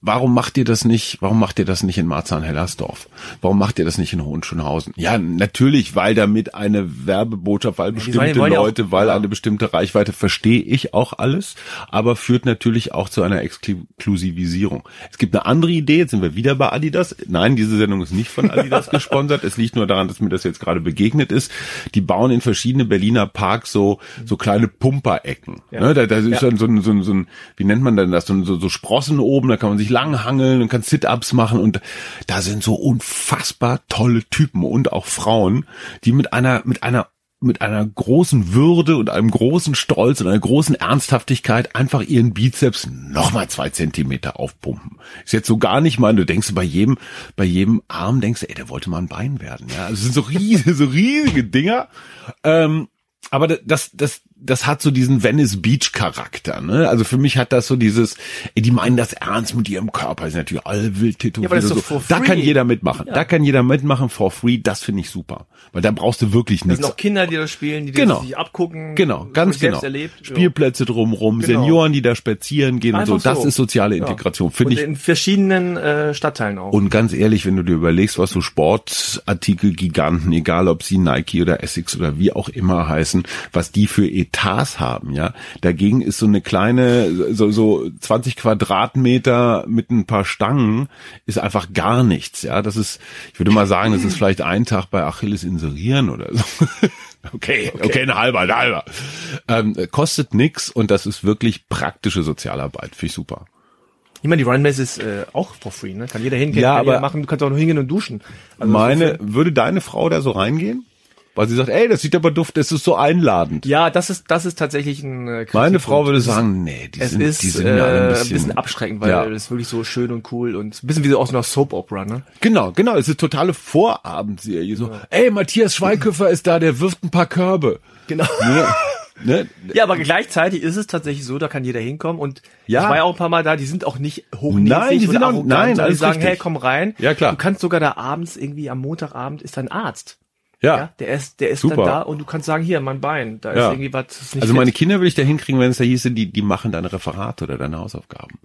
Warum macht ihr das nicht? Warum macht ihr das nicht in Marzahn-Hellersdorf? Warum macht ihr das nicht in Hohenschönhausen? Ja, natürlich, weil damit eine Werbebotschaft, weil die bestimmte wollen ja auch- Leute, weil ja. eine bestimmte Reichweite verstehe ich auch alles, aber führt natürlich auch zu einer Exklusivisierung. Es gibt eine andere Idee, jetzt sind wir wieder bei Adidas. Nein, diese Sendung ist nicht von Adidas gesponsert. Es liegt nur daran, dass mir das jetzt gerade begegnet ist. Die bauen in verschiedene Berliner Parks so, so kleine Pumperecken. Ja. Ne, da, da ist Ja. dann so ein, so ein, so ein, wie nennt man denn das? So, ein- so, so Sprossen oben, da kann man sich langhangeln und kann Sit-Ups machen und da sind so unfassbar tolle Typen und auch Frauen, die mit einer, mit einer mit einer großen Würde und einem großen Stolz und einer großen Ernsthaftigkeit einfach ihren Bizeps nochmal zwei Zentimeter aufpumpen. Ist jetzt so gar nicht mal, du denkst bei jedem, bei jedem Arm denkst du, ey, der wollte mal ein Bein werden, ja. Also sind so riesige, so riesige Dinger. Ähm, aber das, das, das hat so diesen Venice Beach Charakter, ne? Also für mich hat das so dieses, ey, die meinen das ernst mit ihrem Körper, sind natürlich alle wild tätowiert. Ja, ist so. for Da kann jeder mitmachen. Da kann jeder mitmachen for free. Das finde ich super, weil da brauchst du wirklich nichts. sind auch Kinder, die das spielen, die Genau. das sich abgucken. Genau, ganz genau. Erlebt. Ja. Spielplätze drumrum, Genau. Senioren, die da spazieren gehen Einfach und so. Das so. ist soziale Ja. Integration, finde Und ich. in verschiedenen äh, Stadtteilen auch. Und ganz ehrlich, wenn du dir überlegst, was so Sportartikel-Giganten, egal ob sie Nike oder Essex oder wie auch immer heißen, was die für Etats haben, ja. Dagegen ist so eine kleine, so, so 20 Quadratmeter mit ein paar Stangen, ist einfach gar nichts, ja. Das ist, ich würde mal sagen, das ist vielleicht ein Tag bei Achilles inserieren oder so. Okay, okay, ein halber, ein halber. Ähm, kostet nix und das ist wirklich praktische Sozialarbeit. Finde ich super. Ich meine, die Runbase ist äh, auch for free, ne? Kann jeder hingehen, Ja, kann aber- jeder machen, du kannst auch nur hingehen und duschen. Also Meine, würde deine Frau da so reingehen? Weil sie sagt, ey, das sieht aber duft, das ist so einladend. Ja, das ist das ist tatsächlich ein äh, Meine. Frau würde sagen, nee, die es sind, ist die sind äh, mir alle ein ein bisschen, bisschen, abschreckend, weil Ja. es ist wirklich so schön und cool und ein bisschen wie so aus einer Soap Opera, ne? Genau, genau, es ist totale Vorabendserie. So, ey, Matthias Schweighöfer ist da, der wirft ein paar Körbe. Genau. Ne? ne? Ja, aber gleichzeitig ist es tatsächlich so, da kann jeder hinkommen und Ja. ich war ja auch ein paar Mal da, die sind auch nicht hochnäsig Nein, die sind auch- arrogant, nein, die sagen, richtig. hey, komm rein. Ja, klar. Du kannst sogar da abends irgendwie am Montagabend ist ein Arzt. Ja. Ja, der ist, der ist Super. dann da und du kannst sagen, hier, mein Bein, da Ja. ist irgendwie was das Also meine fit. Kinder würde ich da hinkriegen, wenn es da hieße, die, die machen deine Referate oder deine Hausaufgaben.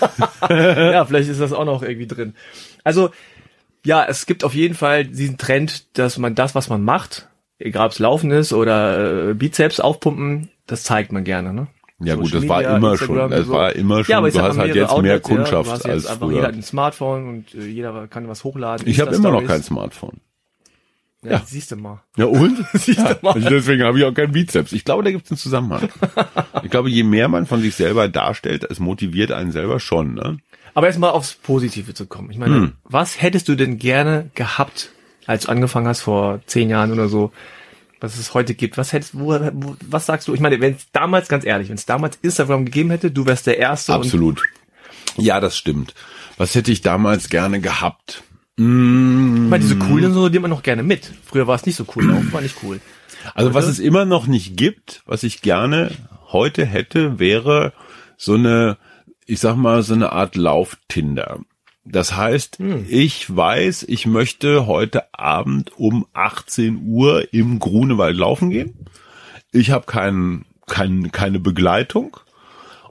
ja, vielleicht ist das auch noch irgendwie drin. Also, ja, es gibt auf jeden Fall diesen Trend, dass man das, was man macht, egal ob es Laufen ist oder äh, Bizeps aufpumpen, das zeigt man gerne, ne? Ja gut, Social das war Media, immer Instagram schon, das so. war immer schon, Ja, du hast halt jetzt mehr Outlets, ja. Kundschaft Du hast als jetzt einfach, früher. jeder hat ein Smartphone und äh, jeder kann was hochladen. Ich habe immer noch kein Smartphone. Ja, Ja. siehst du mal. Ja und? Siehst du mal. Also deswegen habe ich auch keinen Bizeps. Ich glaube, da gibt es einen Zusammenhang. ich glaube, je mehr man von sich selber darstellt, es motiviert einen selber schon. Ne? Aber jetzt mal aufs Positive zu kommen. Ich meine, Hm. was hättest du denn gerne gehabt, als du angefangen hast vor zehn Jahren oder so, was es heute gibt? Was hättest, wo, wo was sagst du? Ich meine, wenn es damals, ganz ehrlich, wenn es damals Instagram gegeben hätte, du wärst der Erste. Absolut. Ja, das stimmt. Was hätte ich damals gerne gehabt? Und, ich meine, diese coolen so, die man noch gerne mit. Früher war es nicht so cool, auch war nicht cool. Also was es immer noch nicht gibt, was ich gerne heute hätte, wäre so eine, ich sag mal, so eine Art Lauf-Tinder. Das heißt, ich weiß, ich möchte heute Abend um 18 Uhr im Grunewald laufen gehen. Ich habe keinen, kein, keine Begleitung.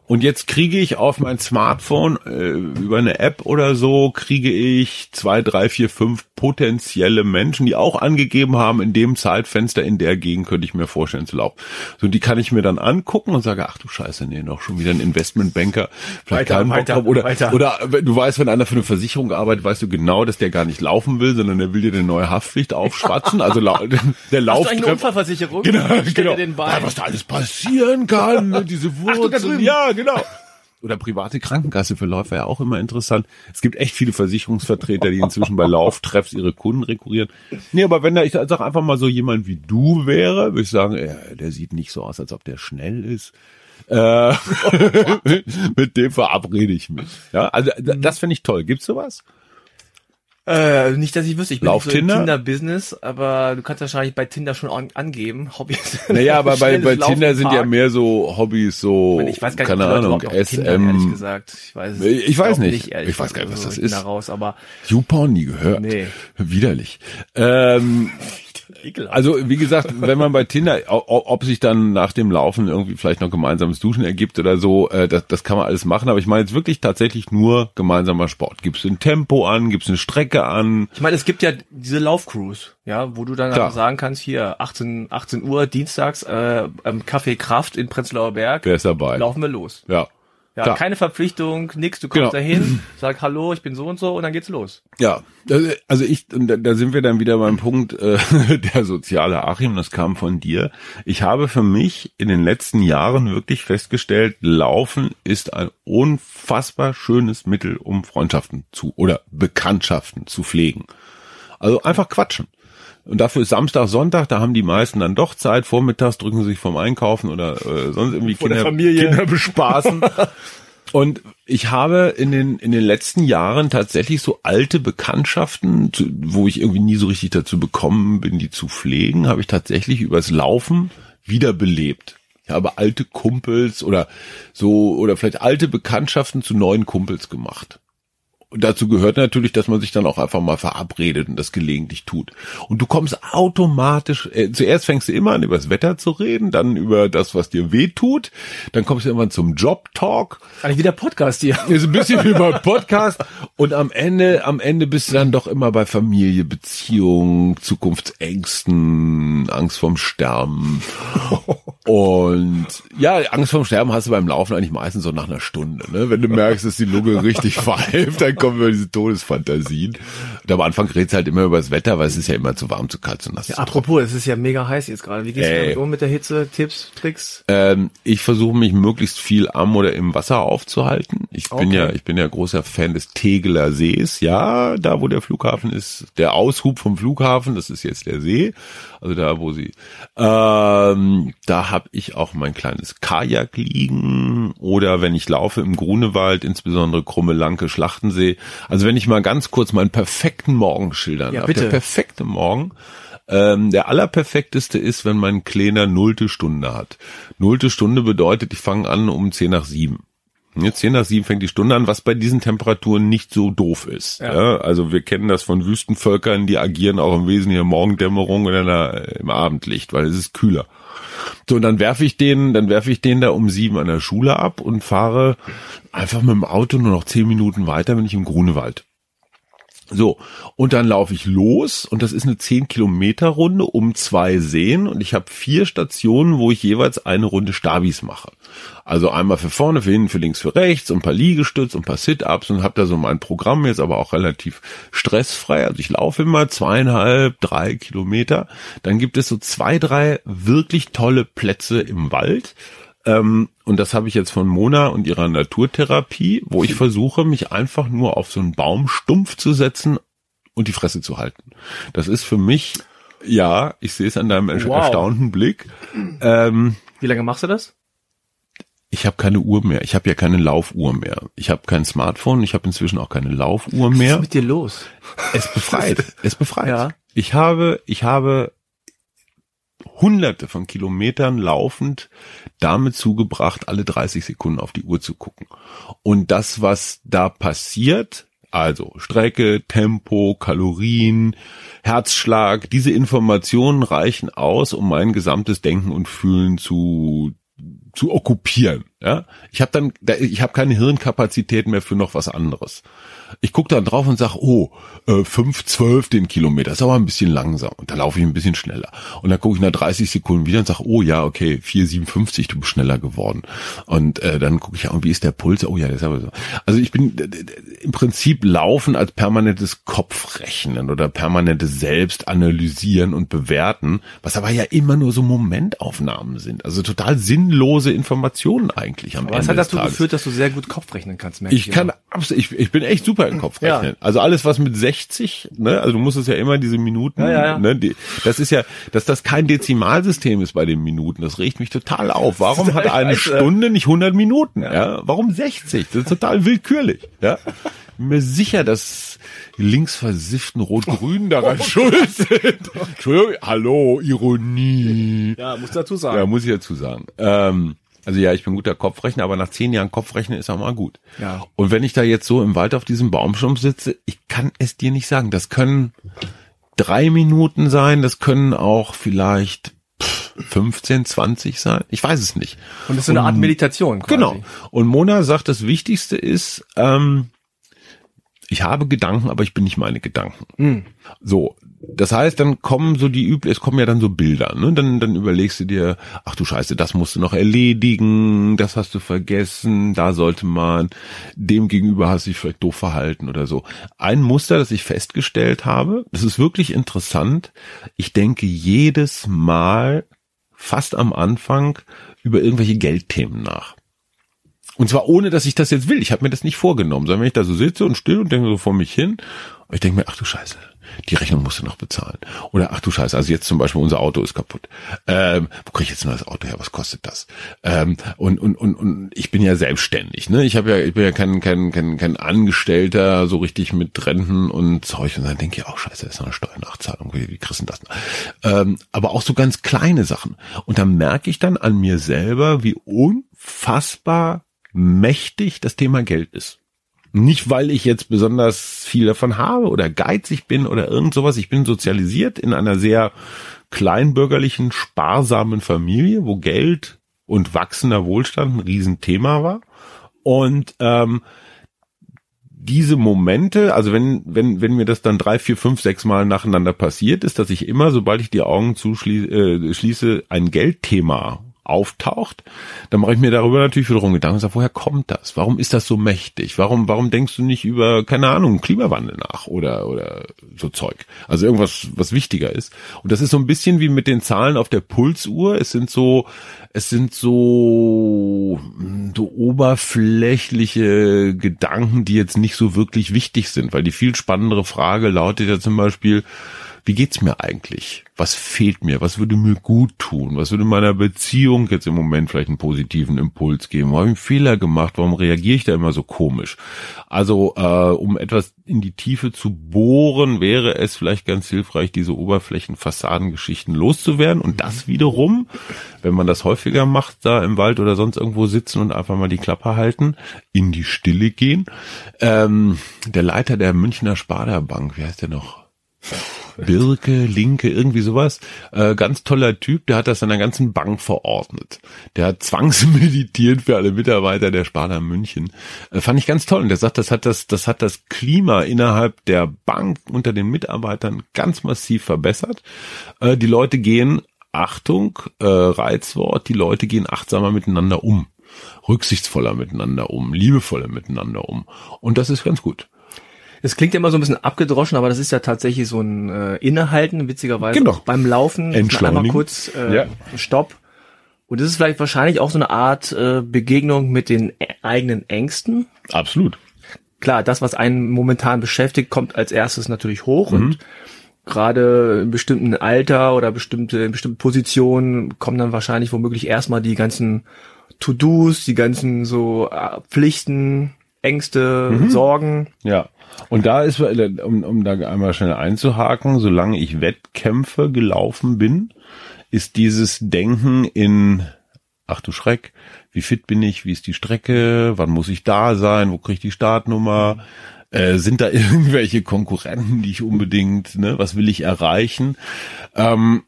Und jetzt kriege ich auf mein Smartphone äh, über eine App oder so, kriege ich zwei, drei, vier, fünf potenzielle Menschen, die auch angegeben haben, in dem Zeitfenster, in der Gegend könnte ich mir vorstellen zu laufen. So, die kann ich mir dann angucken und sage, ach du Scheiße, nee, noch schon wieder ein Investmentbanker. Vielleicht Weiter, Bock weiter, drauf. oder, weiter. oder du weißt, wenn einer für eine Versicherung arbeitet, weißt du genau, dass der gar nicht laufen will, sondern der will dir eine neue Haftpflicht aufschwatzen. Also lau- der Hast du eine Unfallversicherung? Genau, genau. den Bein. Ja, was da alles passieren kann, ne, diese da Wurzeln. drüben. ja, genau. Oder private Krankenkasse für Läufer ja auch immer interessant. Es gibt echt viele Versicherungsvertreter, die inzwischen bei Lauftreffs ihre Kunden rekurrieren. Nee, aber wenn da, ich sag einfach mal so jemand wie du wäre, würde ich sagen, äh, der sieht nicht so aus, als ob der schnell ist. Äh, mit dem verabrede ich mich. Ja, also d- das finde ich toll. Gibt's sowas? Äh, nicht, dass ich wüsste. Ich bin Lauf nicht so im Tinder? Tinder-Business, aber du kannst wahrscheinlich bei Tinder schon an, angeben, Hobbys. Naja, aber bei, bei Laufen Tinder im sind ja mehr so Hobbys, so, Ich weiß gar nicht, keine Ahnung, noch Tinder, ehrlich SM, gesagt. Ich weiß es Ich weiß nicht. ehrlich Ich weiß gar nicht, was gesagt. das bin ist. Raus, aber YouPorn nie gehört. Nee. Widerlich. Ähm, ekelhaft. also wie gesagt, wenn man bei Tinder, ob sich dann nach dem Laufen irgendwie vielleicht noch gemeinsames Duschen ergibt oder so, äh, das, das kann man alles machen. Aber ich meine jetzt wirklich tatsächlich nur gemeinsamer Sport. Gibst du ein Tempo an, gibst eine Strecke an. Ich meine, es gibt ja diese Laufcrews, ja, wo du dann Klar. sagen kannst, hier 18, 18 Uhr dienstags äh, ähm, Café Kraft in Prenzlauer Berg, Wer ist dabei? laufen wir los. Ja. Ja, Klar. keine Verpflichtung, nix, du kommst Genau. dahin, sag Hallo, ich bin so und so und dann geht's los. Ja, also ich, da sind wir dann wieder beim Punkt, äh, der soziale Achim, das kam von dir. Ich habe für mich in den letzten Jahren wirklich festgestellt, Laufen ist ein unfassbar schönes Mittel, um Freundschaften zu oder Bekanntschaften zu pflegen. Also einfach quatschen. Und dafür ist Samstag, Sonntag, da haben die meisten dann doch Zeit, vormittags drücken sie sich vom Einkaufen oder äh, sonst irgendwie Vor der Kinder, Familie. Kinder bespaßen. Und ich habe in den, in den letzten Jahren tatsächlich so alte Bekanntschaften, zu- wo ich irgendwie nie so richtig dazu bekommen bin, die zu pflegen, habe ich tatsächlich übers Laufen wiederbelebt. Ich habe alte Kumpels oder so, oder vielleicht alte Bekanntschaften zu neuen Kumpels gemacht. Und dazu gehört natürlich, dass man sich dann auch einfach mal verabredet und das gelegentlich tut. Und du kommst automatisch, äh, zuerst fängst du immer an, über das Wetter zu reden, dann über das, was dir weh tut, dann kommst du irgendwann zum Job-Talk, Eigentlich wieder Podcast hier. ist ein bisschen wie beim Podcast und am Ende, am Ende bist du dann doch immer bei Familie, Beziehung, Zukunftsängsten, Angst vorm Sterben. Und ja, Angst vorm Sterben hast du beim Laufen eigentlich meistens so nach einer Stunde. Ne? Wenn du merkst, dass die Lunge richtig pfeift, dann kommen immer diese Todesfantasien. Und am Anfang redest halt immer über das Wetter, weil es ist ja immer zu warm, zu kalt, zu nass. trocken. Apropos, es ist ja mega heiß jetzt gerade. Wie dir Ey. damit um mit der Hitze? Tipps, Tricks? Ähm, ich versuche mich möglichst viel am oder im Wasser aufzuhalten. Ich bin Okay. ja, ich bin ja großer Fan des Tegeler Sees. Ja, da wo der Flughafen ist, der Aushub vom Flughafen, das ist jetzt der See. Also da, wo sie, ähm, da habe ich auch mein kleines Kajak liegen oder wenn ich laufe im Grunewald, insbesondere Krumme Lanke, Schlachtensee. Also wenn ich mal ganz kurz meinen perfekten Morgen schildern Ja, darf. bitte. Der perfekte Morgen. Ähm, der allerperfekteste ist, wenn mein Kleiner nullte Stunde hat. Nullte Stunde bedeutet, ich fange an um 10 nach 7. Jetzt 10 nach 7 fängt die Stunde an, was bei diesen Temperaturen nicht so doof ist. Ja. also wir kennen das von Wüstenvölkern, die agieren auch im Wesentlichen Morgendämmerung oder im Abendlicht, weil es ist kühler. So, und dann werfe ich den, dann werfe ich den da um sieben an der Schule ab und fahre einfach mit dem Auto nur noch zehn Minuten weiter, bin ich im Grunewald. So, und dann laufe ich los und das ist eine 10 Kilometer Runde um zwei Seen und ich habe vier Stationen, wo ich jeweils eine Runde Stabis mache. Also einmal für vorne, für hinten, für links, für rechts und ein paar Liegestütze und ein paar Sit-Ups und habe da so mein Programm jetzt aber auch relativ stressfrei. Also ich laufe immer zweieinhalb, drei Kilometer. Dann gibt es so zwei, drei wirklich tolle Plätze im Wald. Ähm, und das habe ich jetzt von Mona und ihrer Naturtherapie, wo ich versuche, mich einfach nur auf so einen Baum stumpf zu setzen und die Fresse zu halten. Das ist für mich, ja, ich sehe es an deinem Wow. erstaunten Blick. Ähm, Wie lange machst du das? Ich habe keine Uhr mehr. Ich habe ja keine Laufuhr mehr. Ich habe kein Smartphone. Ich habe inzwischen auch keine Laufuhr Was mehr. ist mit dir los? Es befreit. Es befreit. Ja. Ich habe, ich habe hunderte von Kilometern laufend damit zugebracht, alle 30 Sekunden auf die Uhr zu gucken. Und das, was da passiert, also Strecke, Tempo, Kalorien, Herzschlag, diese Informationen reichen aus, um mein gesamtes Denken und Fühlen zu, zu okkupieren. Ja, ich habe dann, ich habe keine Hirnkapazität mehr für noch was anderes. Ich gucke dann drauf und sag, oh, äh, 5, 12 den Kilometer, ist aber ein bisschen langsam. Und da laufe ich ein bisschen schneller. Und dann gucke ich nach 30 Sekunden wieder und sag, oh ja, okay, 4,57, du bist schneller geworden. Und äh, dann gucke ich, wie ist der Puls? Oh ja, das ist aber so. Also ich bin äh, im Prinzip laufen als permanentes Kopfrechnen oder permanentes Selbstanalysieren und bewerten, was aber ja immer nur so Momentaufnahmen sind. Also total sinnlose Informationen eigentlich am aber Ende. Was hat dazu geführt, dass du sehr gut Kopf rechnen kannst, ich kann absolut, ich, ich bin echt super im Kopf rechnen. Ja. Also alles, was mit 60, ne, also du musst es ja immer diese Minuten, ja, ja, ne, die, das ist ja, dass das kein Dezimalsystem ist bei den Minuten, das regt mich total auf. Warum hat eine Scheiße. Stunde nicht 100 Minuten? Ja. Warum 60? Das ist total willkürlich. Ja. Bin mir sicher, dass die linksversifften Rot-Grünen daran oh, schuld sind. Entschuldigung, hallo, Ironie. Ja, muss dazu sagen. Ja, muss ich dazu sagen. Ähm, also ja, ich bin guter Kopfrechner, aber nach zehn Jahren Kopfrechnen ist auch mal gut. Ja. Und wenn ich da jetzt so im Wald auf diesem Baumschirm sitze, ich kann es dir nicht sagen. Das können drei Minuten sein, das können auch vielleicht 15, 20 sein. Ich weiß es nicht. Und das ist so eine Art Meditation. Quasi. Genau. Und Mona sagt, das Wichtigste ist, ähm, ich habe Gedanken, aber ich bin nicht meine Gedanken. Mhm. So, das heißt, dann kommen so die üblichen, es kommen ja dann so Bilder, ne? Dann, dann überlegst du dir, ach du Scheiße, das musst du noch erledigen, das hast du vergessen, da sollte man, dem gegenüber hast du dich vielleicht doof verhalten oder so. Ein Muster, das ich festgestellt habe, das ist wirklich interessant. Ich denke jedes Mal fast am Anfang über irgendwelche Geldthemen nach. Und zwar ohne, dass ich das jetzt will. Ich habe mir das nicht vorgenommen, sondern wenn ich da so sitze und still und denke so vor mich hin, ich denke mir, ach du Scheiße, die Rechnung musst du noch bezahlen. Oder ach du Scheiße, also jetzt zum Beispiel unser Auto ist kaputt. Ähm, wo kriege ich jetzt ein neues Auto her? Was kostet das? Ähm, und, und, und, und ich bin ja selbstständig, ne? Ich habe ja, ich bin ja kein, kein, kein, kein Angestellter, so richtig mit Renten und Zeug. Und dann denke ich auch, scheiße, das ist noch eine Steuernachzahlung. Wie, wie kriegst du das? Ähm, aber auch so ganz kleine Sachen. Und dann merke ich dann an mir selber, wie unfassbar mächtig das Thema Geld ist. Nicht, weil ich jetzt besonders viel davon habe oder geizig bin oder irgend sowas. Ich bin sozialisiert in einer sehr kleinbürgerlichen, sparsamen Familie, wo Geld und wachsender Wohlstand ein Riesenthema war. Und ähm, diese Momente, also wenn, wenn, wenn mir das dann drei, vier, fünf, sechs Mal nacheinander passiert ist, dass ich immer, sobald ich die Augen zuschließe, äh, ein Geldthema auftaucht, dann mache ich mir darüber natürlich wiederum Gedanken und sage, woher kommt das? Warum ist das so mächtig? Warum, warum denkst du nicht über, keine Ahnung, Klimawandel nach oder, oder so Zeug? Also irgendwas, was wichtiger ist. Und das ist so ein bisschen wie mit den Zahlen auf der Pulsuhr. Es sind so, es sind so, so oberflächliche Gedanken, die jetzt nicht so wirklich wichtig sind, weil die viel spannendere Frage lautet ja zum Beispiel, wie geht's mir eigentlich? Was fehlt mir? Was würde mir gut tun? Was würde meiner Beziehung jetzt im Moment vielleicht einen positiven Impuls geben? Warum habe ich einen Fehler gemacht? Warum reagiere ich da immer so komisch? Also, äh, um etwas in die Tiefe zu bohren, wäre es vielleicht ganz hilfreich, diese Oberflächenfassadengeschichten loszuwerden und das wiederum, wenn man das häufiger macht, da im Wald oder sonst irgendwo sitzen und einfach mal die Klappe halten, in die Stille gehen. Ähm, der Leiter der Münchner Sparda-Bank, wie heißt der noch? Birke, Linke, irgendwie sowas. Äh, ganz toller Typ, der hat das seiner ganzen Bank verordnet. Der hat zwangsmeditiert für alle Mitarbeiter der Sparda München. Äh, fand ich ganz toll. Und der sagt, das hat das, das hat das Klima innerhalb der Bank unter den Mitarbeitern ganz massiv verbessert. Äh, die Leute gehen, Achtung, äh, Reizwort, die Leute gehen achtsamer miteinander um rücksichtsvoller miteinander um, liebevoller miteinander um. Und das ist ganz gut. Es klingt ja immer so ein bisschen abgedroschen, aber das ist ja tatsächlich so ein äh, Innehalten, witzigerweise genau. beim Laufen. Einmal kurz äh, ja. Stopp. Und das ist vielleicht wahrscheinlich auch so eine Art äh, Begegnung mit den eigenen Ängsten. Absolut. Klar, das, was einen momentan beschäftigt, kommt als erstes natürlich hoch mhm. und gerade in bestimmten Alter oder bestimmte, in bestimmten Positionen kommen dann wahrscheinlich womöglich erstmal die ganzen To-Dos, die ganzen so äh, Pflichten, Ängste, mhm. Sorgen. Ja. Und da ist, um, um da einmal schnell einzuhaken, solange ich Wettkämpfe gelaufen bin, ist dieses Denken in, ach du Schreck, wie fit bin ich, wie ist die Strecke, wann muss ich da sein, wo kriege ich die Startnummer, äh, sind da irgendwelche Konkurrenten, die ich unbedingt, ne, was will ich erreichen? Ähm,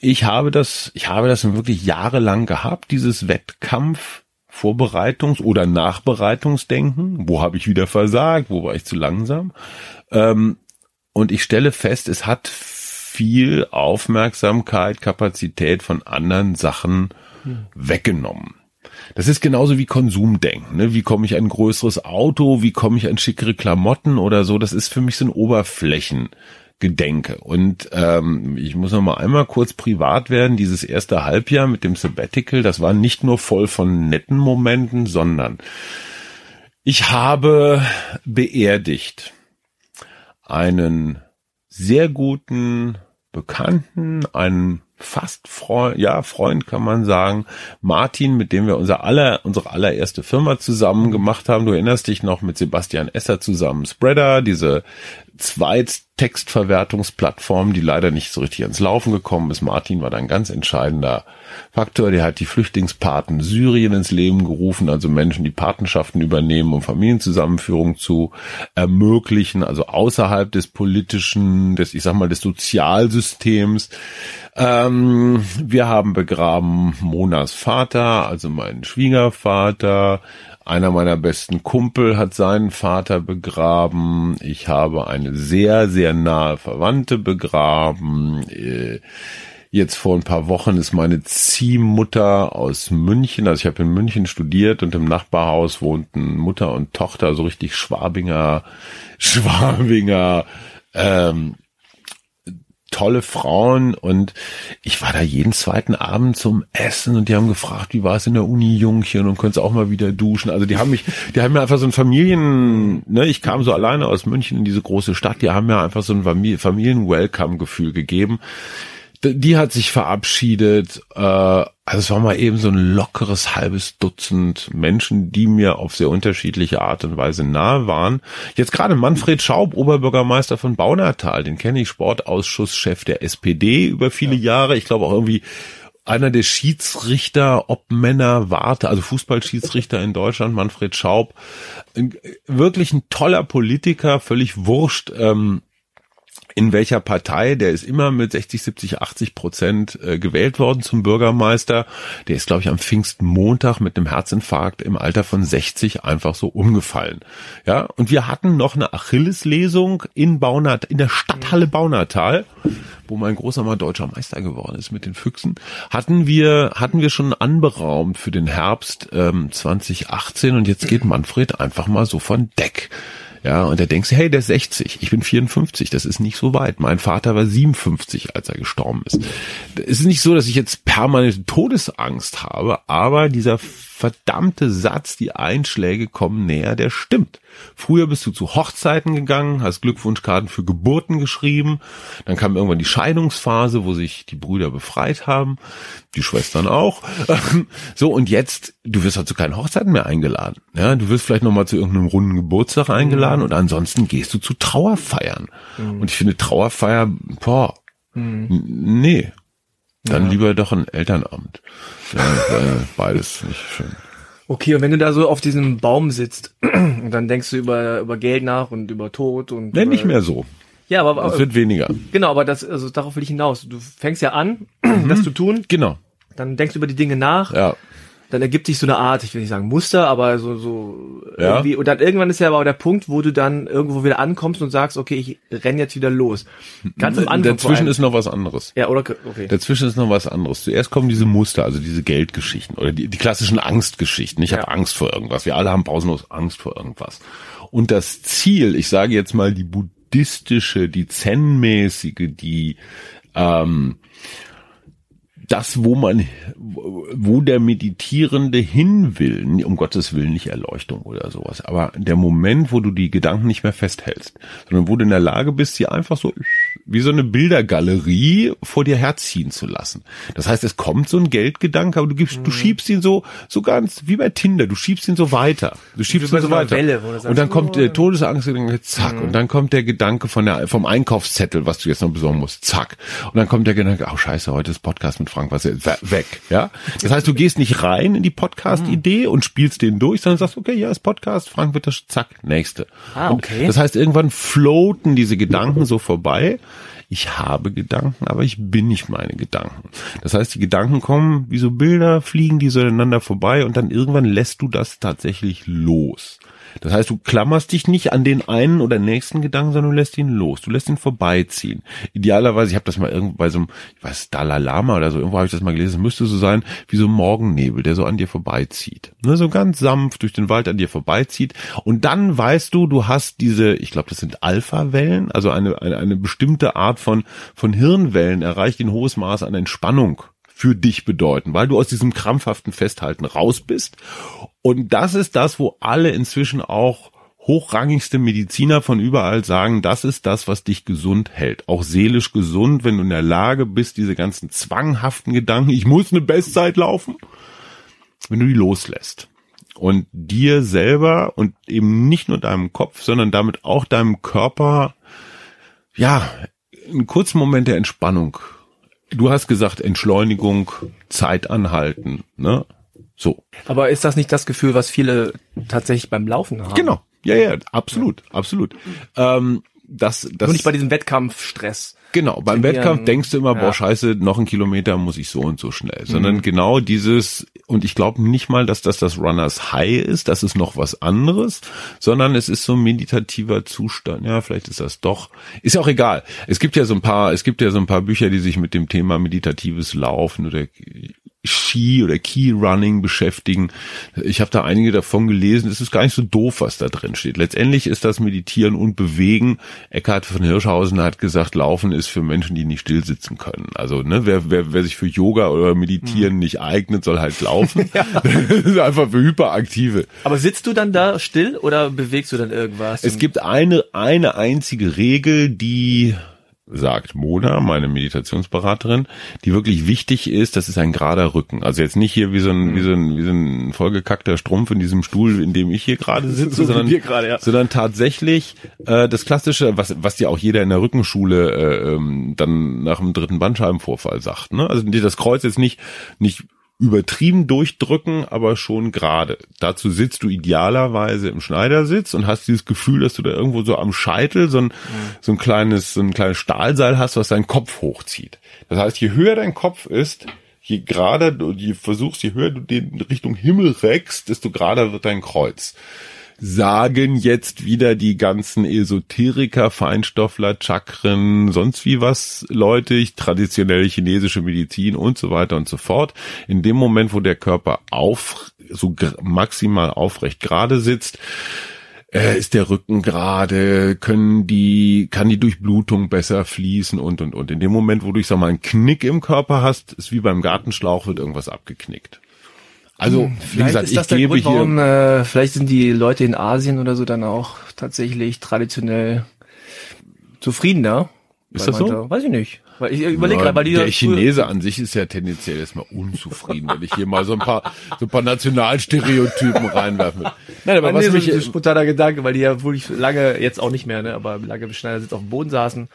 ich habe das, ich habe das wirklich jahrelang gehabt, dieses Wettkampf Vorbereitungs- oder Nachbereitungsdenken. Wo habe ich wieder versagt? Wo war ich zu langsam? Ähm, und ich stelle fest, es hat viel Aufmerksamkeit, Kapazität von anderen Sachen hm. weggenommen. Das ist genauso wie Konsumdenken. Ne? Wie komme ich an ein größeres Auto? Wie komme ich an schickere Klamotten oder so? Das ist für mich so ein Oberflächengedenke. Und ähm, ich muss noch mal einmal kurz privat werden. Dieses erste Halbjahr mit dem Sabbatical, das war nicht nur voll von netten Momenten, sondern ich habe beerdigt einen sehr guten Bekannten, einen fast Freund, ja, Freund kann man sagen, Martin, mit dem wir unser aller, unsere allererste Firma zusammen gemacht haben. Du erinnerst dich noch mit Sebastian Esser zusammen Spreader, diese Zweit-Textverwertungsplattform, die leider nicht so richtig ans Laufen gekommen ist. Martin war da ein ganz entscheidender Faktor. Der hat die Flüchtlingspaten Syrien ins Leben gerufen, also Menschen, die Patenschaften übernehmen, um Familienzusammenführung zu ermöglichen, also außerhalb des politischen, des, ich sag mal, des Sozialsystems. Ähm, wir haben begraben Monas Vater, also meinen Schwiegervater. Einer meiner besten Kumpel hat seinen Vater begraben. Ich habe eine sehr, sehr nahe Verwandte begraben. Äh, jetzt vor ein paar Wochen ist meine Ziehmutter aus München, also ich habe in München studiert und im Nachbarhaus wohnten Mutter und Tochter, so richtig Schwabinger, Schwabinger ähm, tolle Frauen und ich war da jeden zweiten Abend zum Essen und die haben gefragt, wie war es in der Uni, Jungchen und könntest auch mal wieder duschen. Also die haben mich, die haben mir einfach so ein Familien, ne, ich kam so alleine aus München in diese große Stadt, die haben mir einfach so ein Familien-Welcome-Gefühl gegeben die hat sich verabschiedet. Äh, also es war mal eben so ein lockeres halbes Dutzend Menschen, die mir auf sehr unterschiedliche Art und Weise nahe waren. Jetzt gerade Manfred Schaub, Oberbürgermeister von Baunatal, den kenne ich, Sportausschuss-Chef der SPD über viele ja. Jahre. Ich glaube auch irgendwie einer der Schiedsrichter, ob Männer, Warte, also Fußballschiedsrichter in Deutschland, Manfred Schaub, wirklich ein toller Politiker, völlig wurscht, ähm, in welcher Partei, der ist immer mit 60, 70, 80 Prozent äh, gewählt worden zum Bürgermeister. Der ist, glaube ich, am Pfingstmontag mit einem Herzinfarkt im Alter von 60 einfach so umgefallen. Ja, und wir hatten noch eine Achilleslesung in Baunat, in der Stadthalle Baunatal, wo mein großer mal deutscher Meister geworden ist mit den Füchsen, hatten wir, hatten wir schon anberaumt für den Herbst ähm, 2018 und jetzt geht Manfred einfach mal so von Deck. Ja, und da denkst du, hey, der ist 60, ich bin 54, das ist nicht so weit. Mein Vater war 57, als er gestorben ist. Es ist nicht so, dass ich jetzt permanente Todesangst habe, aber dieser verdammte Satz, die Einschläge kommen näher, der stimmt. Früher bist du zu Hochzeiten gegangen, hast Glückwunschkarten für Geburten geschrieben, dann kam irgendwann die Scheidungsphase, wo sich die Brüder befreit haben, die Schwestern auch. So, und jetzt, du wirst halt zu keinen Hochzeiten mehr eingeladen. Ja, du wirst vielleicht nochmal zu irgendeinem runden Geburtstag eingeladen mhm. und ansonsten gehst du zu Trauerfeiern. Mhm. Und ich finde Trauerfeier, boah, mhm. nee, dann ja. lieber doch ein Elternamt. Ja, beides nicht schön. Okay, und wenn du da so auf diesem Baum sitzt und dann denkst du über, über Geld nach und über Tod und. Nenn nicht mehr so. Ja, aber. Es wird weniger. Genau, aber das, also darauf will ich hinaus. Du fängst ja an, mhm. das zu tun. Genau. Dann denkst du über die Dinge nach. Ja dann ergibt sich so eine Art, ich will nicht sagen Muster, aber so, so ja. irgendwie, und dann irgendwann ist ja aber auch der Punkt, wo du dann irgendwo wieder ankommst und sagst, okay, ich renn jetzt wieder los. Ganz am Anfang. Dazwischen ist noch was anderes. Ja, oder, okay. Dazwischen ist noch was anderes. Zuerst kommen diese Muster, also diese Geldgeschichten oder die, die klassischen Angstgeschichten. Ich ja. habe Angst vor irgendwas. Wir alle haben pausenlos Angst vor irgendwas. Und das Ziel, ich sage jetzt mal die buddhistische, die zen-mäßige, die, ähm, das, wo man, wo der Meditierende hin will, um Gottes Willen nicht Erleuchtung oder sowas, aber der Moment, wo du die Gedanken nicht mehr festhältst, sondern wo du in der Lage bist, sie einfach so wie so eine Bildergalerie vor dir herziehen zu lassen. Das heißt, es kommt so ein Geldgedanke, aber du gibst, mhm. du schiebst ihn so, so ganz wie bei Tinder, du schiebst ihn so weiter. Du schiebst ihn so weiter. Welle, sagst, und dann kommt der Todesangst, zack, mhm. und dann kommt der Gedanke von der, vom Einkaufszettel, was du jetzt noch besorgen musst, zack. Und dann kommt der Gedanke, ach oh, scheiße, heute ist Podcast mit Frank, was weg, ja. Das heißt, du gehst nicht rein in die Podcast-Idee und spielst den durch, sondern sagst, okay, ja, ist Podcast, Frank wird das, zack, nächste. Ah, okay. Und das heißt, irgendwann floaten diese Gedanken so vorbei. Ich habe Gedanken, aber ich bin nicht meine Gedanken. Das heißt, die Gedanken kommen wie so Bilder, fliegen die so aneinander vorbei und dann irgendwann lässt du das tatsächlich los. Das heißt, du klammerst dich nicht an den einen oder nächsten Gedanken, sondern du lässt ihn los. Du lässt ihn vorbeiziehen. Idealerweise, ich habe das mal irgendwo bei so einem, ich weiß, Dalai Lama oder so, irgendwo habe ich das mal gelesen, es müsste so sein, wie so ein Morgennebel, der so an dir vorbeizieht. Ne, so ganz sanft durch den Wald an dir vorbeizieht. Und dann weißt du, du hast diese, ich glaube, das sind Alpha-Wellen, also eine, eine, eine bestimmte Art von, von Hirnwellen erreicht ein hohes Maß an Entspannung für dich bedeuten, weil du aus diesem krampfhaften Festhalten raus bist. Und das ist das, wo alle inzwischen auch hochrangigste Mediziner von überall sagen, das ist das, was dich gesund hält. Auch seelisch gesund, wenn du in der Lage bist, diese ganzen zwanghaften Gedanken, ich muss eine Bestzeit laufen, wenn du die loslässt. Und dir selber und eben nicht nur deinem Kopf, sondern damit auch deinem Körper, ja, einen kurzen Moment der Entspannung du hast gesagt Entschleunigung, Zeit anhalten, ne? So. Aber ist das nicht das Gefühl, was viele tatsächlich beim Laufen haben? Genau. Ja, ja, absolut, absolut. Ähm, das, das Nur nicht bei diesem Wettkampfstress. Genau, beim Wettkampf denkst du immer, ja. boah, scheiße, noch ein Kilometer muss ich so und so schnell. Sondern mhm. genau dieses, und ich glaube nicht mal, dass das das Runners High ist, das ist noch was anderes, sondern es ist so ein meditativer Zustand. Ja, vielleicht ist das doch. Ist ja auch egal. Es gibt ja so ein paar, es gibt ja so ein paar Bücher, die sich mit dem Thema meditatives Laufen oder Ski oder Key Running beschäftigen. Ich habe da einige davon gelesen. Es ist gar nicht so doof, was da drin steht. Letztendlich ist das Meditieren und Bewegen. Eckhard von Hirschhausen hat gesagt, Laufen ist für Menschen, die nicht still sitzen können. Also ne, wer, wer, wer sich für Yoga oder Meditieren hm. nicht eignet, soll halt laufen. ja. Das ist einfach für Hyperaktive. Aber sitzt du dann da still oder bewegst du dann irgendwas? Es gibt eine eine einzige Regel, die sagt Mona, meine Meditationsberaterin, die wirklich wichtig ist, das ist ein gerader Rücken. Also jetzt nicht hier wie so ein, wie so ein, wie so ein vollgekackter Strumpf in diesem Stuhl, in dem ich hier gerade sitze, so sondern, grade, ja. sondern tatsächlich äh, das klassische, was, was dir auch jeder in der Rückenschule äh, ähm, dann nach dem dritten Bandscheibenvorfall sagt. Ne? Also das Kreuz jetzt nicht, nicht übertrieben durchdrücken, aber schon gerade. Dazu sitzt du idealerweise im Schneidersitz und hast dieses Gefühl, dass du da irgendwo so am Scheitel so ein, mhm. so ein kleines, so ein kleines Stahlseil hast, was deinen Kopf hochzieht. Das heißt, je höher dein Kopf ist, je gerade du je versuchst, je höher du den Richtung Himmel reckst, desto gerader wird dein Kreuz sagen jetzt wieder die ganzen Esoteriker, Feinstoffler, Chakren, sonst wie was Leute, traditionelle chinesische Medizin und so weiter und so fort. In dem Moment, wo der Körper auf, so maximal aufrecht gerade sitzt, äh, ist der Rücken gerade, können die, kann die Durchblutung besser fließen und und und. In dem Moment, wo du ich sag mal einen Knick im Körper hast, ist wie beim Gartenschlauch wird irgendwas abgeknickt. Also, hm, wie gesagt, ist das gebe Grund, warum, äh, vielleicht sind die Leute in Asien oder so dann auch tatsächlich traditionell zufriedener. Ist das so? Weiß ich nicht. Weil ich überlege gerade, weil die Der Chinese an sich ist ja tendenziell erstmal unzufrieden, wenn ich hier mal so ein paar, so ein paar Nationalstereotypen reinwerfe. Nein, aber was mich, so spontaner Gedanke, weil die ja wirklich lange, jetzt auch nicht mehr, ne, aber lange im Schneidersitz auf dem Boden saßen.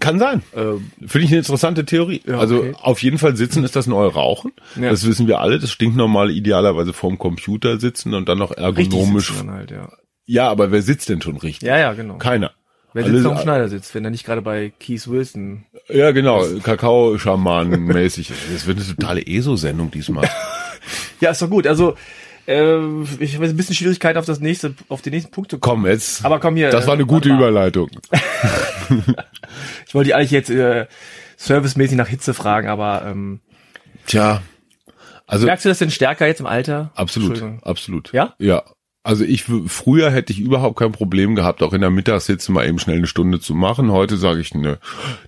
Kann sein. Ähm, Finde ich eine interessante Theorie. Ja, also okay. auf jeden Fall sitzen ist das neue Rauchen. Ja. Das wissen wir alle. Das stinkt normal idealerweise vorm Computer sitzen und dann noch ergonomisch. Halt, ja. ja, aber wer sitzt denn schon richtig? Ja, ja, genau. Keiner. Wer sitzt Alle, am Schneidersitz, wenn er nicht gerade bei Keith Wilson. Ja, genau, Kakao-Schaman-mäßig. Das wird eine totale ESO-Sendung diesmal. ja, ist doch gut. Also, äh, ich habe ein bisschen Schwierigkeit auf das nächste, auf den nächsten Punkt zu kommen. Komm jetzt. Aber komm hier. Das war eine gute Überleitung. ich wollte die eigentlich jetzt äh, servicemäßig nach Hitze fragen, aber ähm, Tja. Also, Merkst du das denn stärker jetzt im Alter? Absolut, absolut. Ja? Ja, also ich früher hätte ich überhaupt kein Problem gehabt, auch in der Mittagshitze mal eben schnell eine Stunde zu machen. Heute sage ich, ne,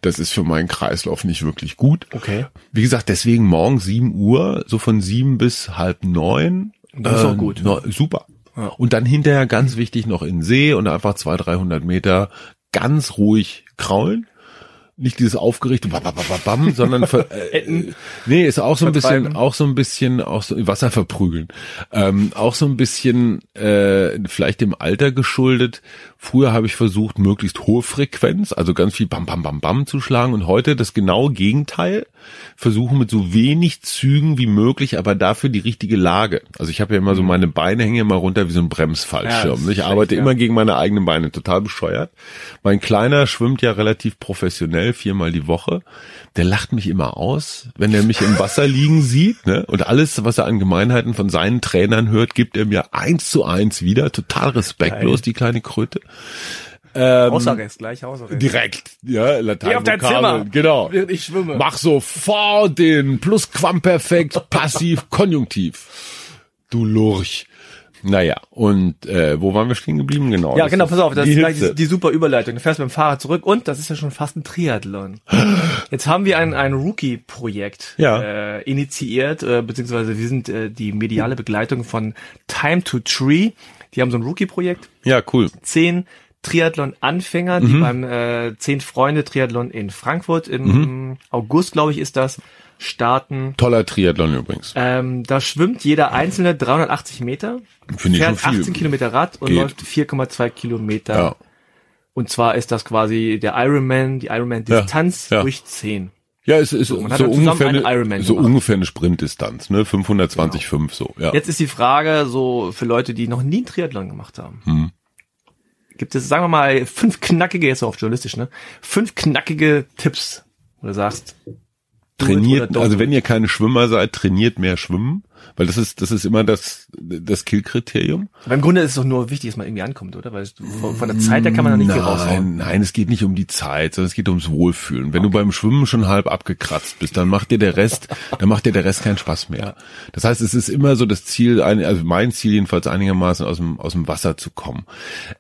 das ist für meinen Kreislauf nicht wirklich gut. Okay. Wie gesagt, deswegen morgen 7 Uhr, so von sieben bis halb neun. Das ist auch gut. No, super. Ja. Und dann hinterher ganz wichtig noch in See und einfach 200, 300 Meter ganz ruhig kraulen nicht dieses aufgerichte bam, bam, bam, bam, sondern ver, äh, nee, ist auch so ein bisschen, auch so ein bisschen, auch so Wasser verprügeln, ähm, auch so ein bisschen äh, vielleicht dem Alter geschuldet, Früher habe ich versucht, möglichst hohe Frequenz, also ganz viel Bam, Bam, Bam, Bam zu schlagen und heute das genaue Gegenteil. Versuchen mit so wenig Zügen wie möglich, aber dafür die richtige Lage. Also ich habe ja immer so meine Beine hängen immer runter wie so ein Bremsfallschirm. Ja, ich arbeite ja. immer gegen meine eigenen Beine, total bescheuert. Mein Kleiner schwimmt ja relativ professionell, viermal die Woche. Der lacht mich immer aus, wenn er mich im Wasser liegen sieht. Ne? Und alles, was er an Gemeinheiten von seinen Trainern hört, gibt er mir eins zu eins wieder. Total respektlos, die kleine Kröte. Ähm, Hausarrest, gleich Hausarrest. direkt, ja, Latein. Geh auf dein Zimmer, Genau. während ich schwimme. Mach sofort den Plusquamperfekt passiv konjunktiv. Du Lurch. Naja, und äh, wo waren wir stehen geblieben? Genau. Ja, genau, pass auf, das die ist gleich die, die super Überleitung. Du fährst mit dem Fahrrad zurück und das ist ja schon fast ein Triathlon. Jetzt haben wir ein, ein Rookie-Projekt Ja. äh, initiiert, äh, beziehungsweise wir sind äh, die mediale Begleitung von Time to Tree. Die haben so ein Rookie-Projekt. Ja, cool. Zehn Triathlon-Anfänger, die beim äh, Zehn Freunde Triathlon in Frankfurt im August, glaube ich, ist das, starten. Toller Triathlon übrigens. Ähm, da schwimmt jeder Einzelne 380 Meter, Finde ich schon fährt viel. 18 Kilometer Rad und Geht. läuft 4,2 Kilometer. Ja. Und zwar ist das quasi der Ironman, die Ironman-Distanz Ja, ja. durch 10. Ja, es ist man so, hat dann zusammen ungefähr eine, so ungefähr eine Sprintdistanz, ne? 520,5 so. Ja. Jetzt ist die Frage so für Leute, die noch nie einen Triathlon gemacht haben. Hm. Gibt es, sagen wir mal, fünf knackige, jetzt auf journalistisch, ne? Fünf knackige Tipps, wo du sagst, trainiert, also wenn ihr keine Schwimmer seid, trainiert mehr schwimmen, weil das ist das ist immer das das Killkriterium. Aber im Grunde ist es doch nur wichtig, dass man irgendwie ankommt, oder? Weil von von der Zeit her kann man da nicht viel raushauen. Nein, nein, es geht nicht um die Zeit, sondern es geht ums Wohlfühlen. Wenn du beim Schwimmen schon halb abgekratzt bist, dann macht dir der Rest, dann macht dir der Rest keinen Spaß mehr. Das heißt, es ist immer so das Ziel, also mein Ziel jedenfalls einigermaßen aus dem, aus dem Wasser zu kommen.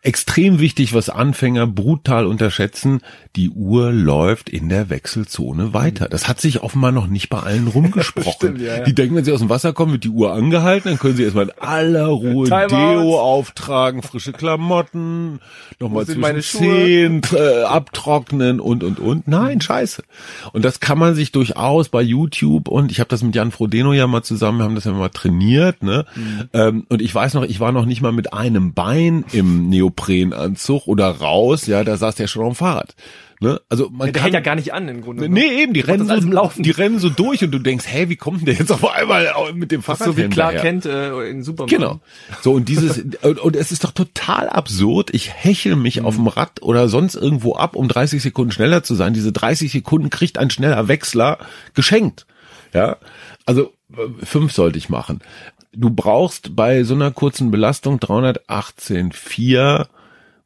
Extrem wichtig, was Anfänger brutal unterschätzen, die Uhr läuft in der Wechselzone weiter. Das hat sich offenbar noch nicht bei allen rumgesprochen. Stimmt, ja, ja. Die denken, wenn sie aus dem Wasser kommen, wird die Uhr angehalten, dann können sie erstmal in aller Ruhe. Deo auftragen, frische Klamotten, nochmal zwischen? Zehen äh, abtrocknen und und und. Nein, scheiße. Und das kann man sich durchaus bei YouTube und ich habe das mit Jan Frodeno ja mal zusammen, wir haben das ja mal trainiert, ne? Mhm. Ähm, und ich weiß noch, ich war noch nicht mal mit einem Bein im Neoprenanzug oder raus, ja, da saß der schon auf dem Fahrrad. Ne? Also man Der kann hält ja gar nicht an im Grunde. ne? Nee, eben, die rennen, so, Laufen. die rennen so durch und du denkst, hey, wie kommt denn der jetzt auf einmal mit dem Fahrrad so wie hinterher? kennt äh, in Superman. Genau. So und dieses und, und es ist doch total absurd. Ich hechel mich auf dem Rad oder sonst irgendwo ab, um 30 Sekunden schneller zu sein. Diese 30 Sekunden kriegt ein schneller Wechsler geschenkt. Ja. Also äh, fünf sollte ich machen. Du brauchst bei so einer kurzen Belastung 318,4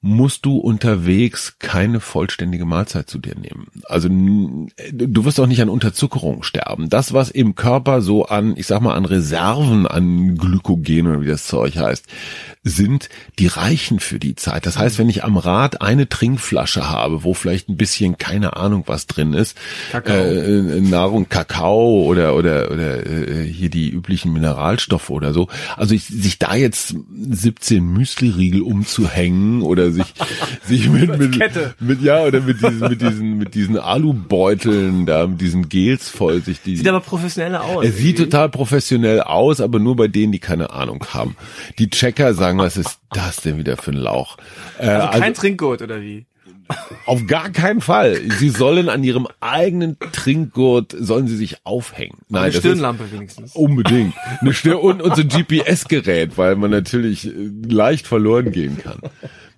musst du unterwegs keine vollständige Mahlzeit zu dir nehmen. Also du wirst auch nicht an Unterzuckerung sterben. Das, was im Körper so an, ich sag mal, an Reserven, an Glykogen oder wie das Zeug heißt, sind, die reichen für die Zeit. Das heißt, wenn ich am Rad eine Trinkflasche habe, wo vielleicht ein bisschen, keine Ahnung, was drin ist, Kakao. äh, Nahrung, Kakao oder oder oder äh, hier die üblichen Mineralstoffe oder so. Also ich, sich da jetzt 17 Müsli-Riegel umzuhängen oder sich sich mit mit, Kette. mit ja oder mit diesen mit diesen mit diesen Alubeuteln da mit diesen Gels voll sich die Sieht aber professioneller aus. er sieht total professionell aus, aber nur bei denen, die keine Ahnung haben. Die Checker sagen, was ist das denn wieder für ein Lauch? Äh, also kein also Trinkgurt oder wie? auf gar keinen Fall. Sie sollen an ihrem eigenen Trinkgurt sollen sie sich aufhängen. Nein, Eine Stirnlampe wenigstens. unbedingt eine Stirn und, so ein GPS-Gerät, weil man natürlich äh, leicht verloren gehen kann.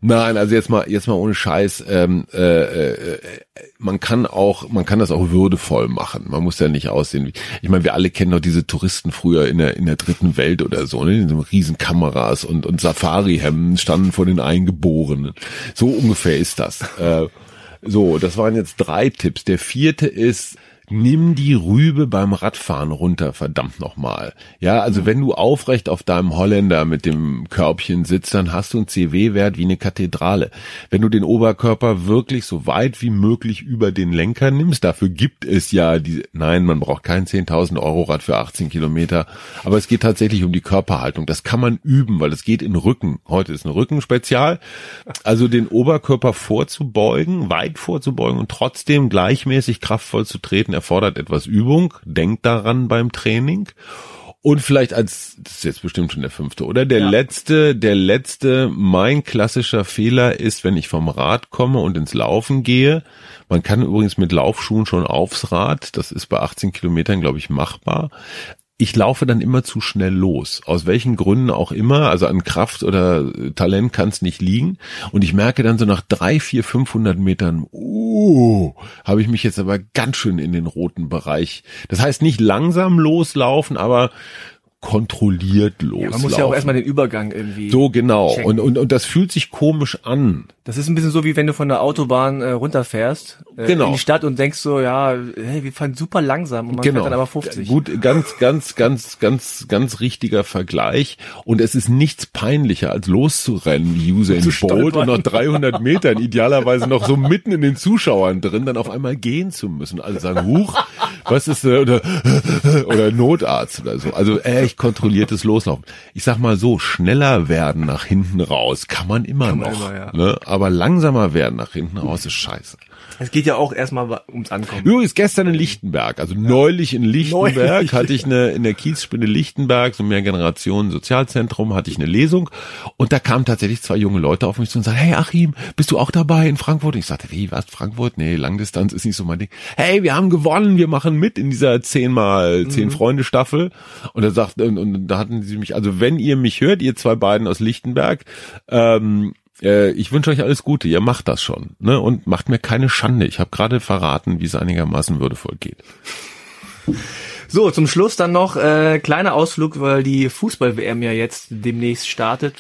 Nein, also jetzt mal jetzt mal ohne Scheiß. Ähm, äh, äh, man kann auch man kann das auch würdevoll machen. Man muss ja nicht aussehen. Ich meine, wir alle kennen doch diese Touristen früher in der in der dritten Welt oder so, ne? In so riesen Kameras und und Safari-Hemden standen vor den Eingeborenen. So ungefähr ist das. Äh, so, das waren jetzt drei Tipps. Der vierte ist, nimm die Rübe beim Radfahren runter, verdammt nochmal. Ja, also wenn du aufrecht auf deinem Holländer mit dem Körbchen sitzt, dann hast du einen CW-Wert wie eine Kathedrale. Wenn du den Oberkörper wirklich so weit wie möglich über den Lenker nimmst, dafür gibt es ja die, nein, man braucht kein 10.000 Euro Rad für 18 Kilometer, aber es geht tatsächlich um die Körperhaltung. Das kann man üben, weil es geht in Rücken. Heute ist ein Rückenspezial. Also den Oberkörper vorzubeugen, weit vorzubeugen und trotzdem gleichmäßig kraftvoll zu treten, erfordert etwas Übung. Denkt daran beim Training. Und vielleicht als, das ist jetzt bestimmt schon der fünfte, oder? Der Ja. letzte, der letzte, mein klassischer Fehler ist, wenn ich vom Rad komme und ins Laufen gehe. Man kann übrigens mit Laufschuhen schon aufs Rad. Das ist bei 18 Kilometern, glaube ich, machbar. Ich laufe dann immer zu schnell los. Aus welchen Gründen auch immer. Also an Kraft oder Talent kann es nicht liegen. Und ich merke dann so nach drei, vier, 500 Metern, uh, habe ich mich jetzt aber ganz schön in den roten Bereich. Das heißt nicht langsam loslaufen, aber kontrolliert loslaufen. Ja, man muss ja auch erstmal den Übergang irgendwie. so genau. checken. Und, und, und das fühlt sich komisch an. Das ist ein bisschen so, wie wenn du von der Autobahn äh, runterfährst äh, Genau. in die Stadt und denkst so, ja, hey, wir fahren super langsam und man fährt dann aber 50. Gut, ganz, ganz, ganz, ganz, ganz richtiger Vergleich. Und es ist nichts peinlicher, als loszurennen wie User in Bolt und nach 300 Metern idealerweise noch so mitten in den Zuschauern drin, dann auf einmal gehen zu müssen. Alle sagen, huch, was ist, äh, oder, oder Notarzt oder so. Also echt kontrolliertes Loslaufen. Ich sag mal so, schneller werden nach hinten raus kann man immer Kann noch. immer, ja. ne? Aber langsamer werden nach hinten raus ist scheiße. Es geht ja auch erstmal ums Ankommen. Übrigens gestern in Lichtenberg, also neulich in Lichtenberg, Neulich. hatte ich eine, in der Kiezspinne Lichtenberg, so mehr Generationen Sozialzentrum, hatte ich eine Lesung und da kamen tatsächlich zwei junge Leute auf mich zu und sagten, hey Achim, bist du auch dabei in Frankfurt? Und ich sagte, wie, was, Frankfurt? Nee, Langdistanz ist nicht so mein Ding. Hey, wir haben gewonnen, wir machen mit in dieser zehnmal, zehn Freunde Staffel. Und er sagte, und, und da hatten sie mich, also wenn ihr mich hört, ihr zwei beiden aus Lichtenberg, ähm, äh, ich wünsche euch alles Gute, ihr macht das schon, ne? Und macht mir keine Schande. Ich habe gerade verraten, wie es einigermaßen würdevoll geht. So, zum Schluss dann noch äh, kleiner Ausflug, weil die Fußball-WM ja jetzt demnächst startet.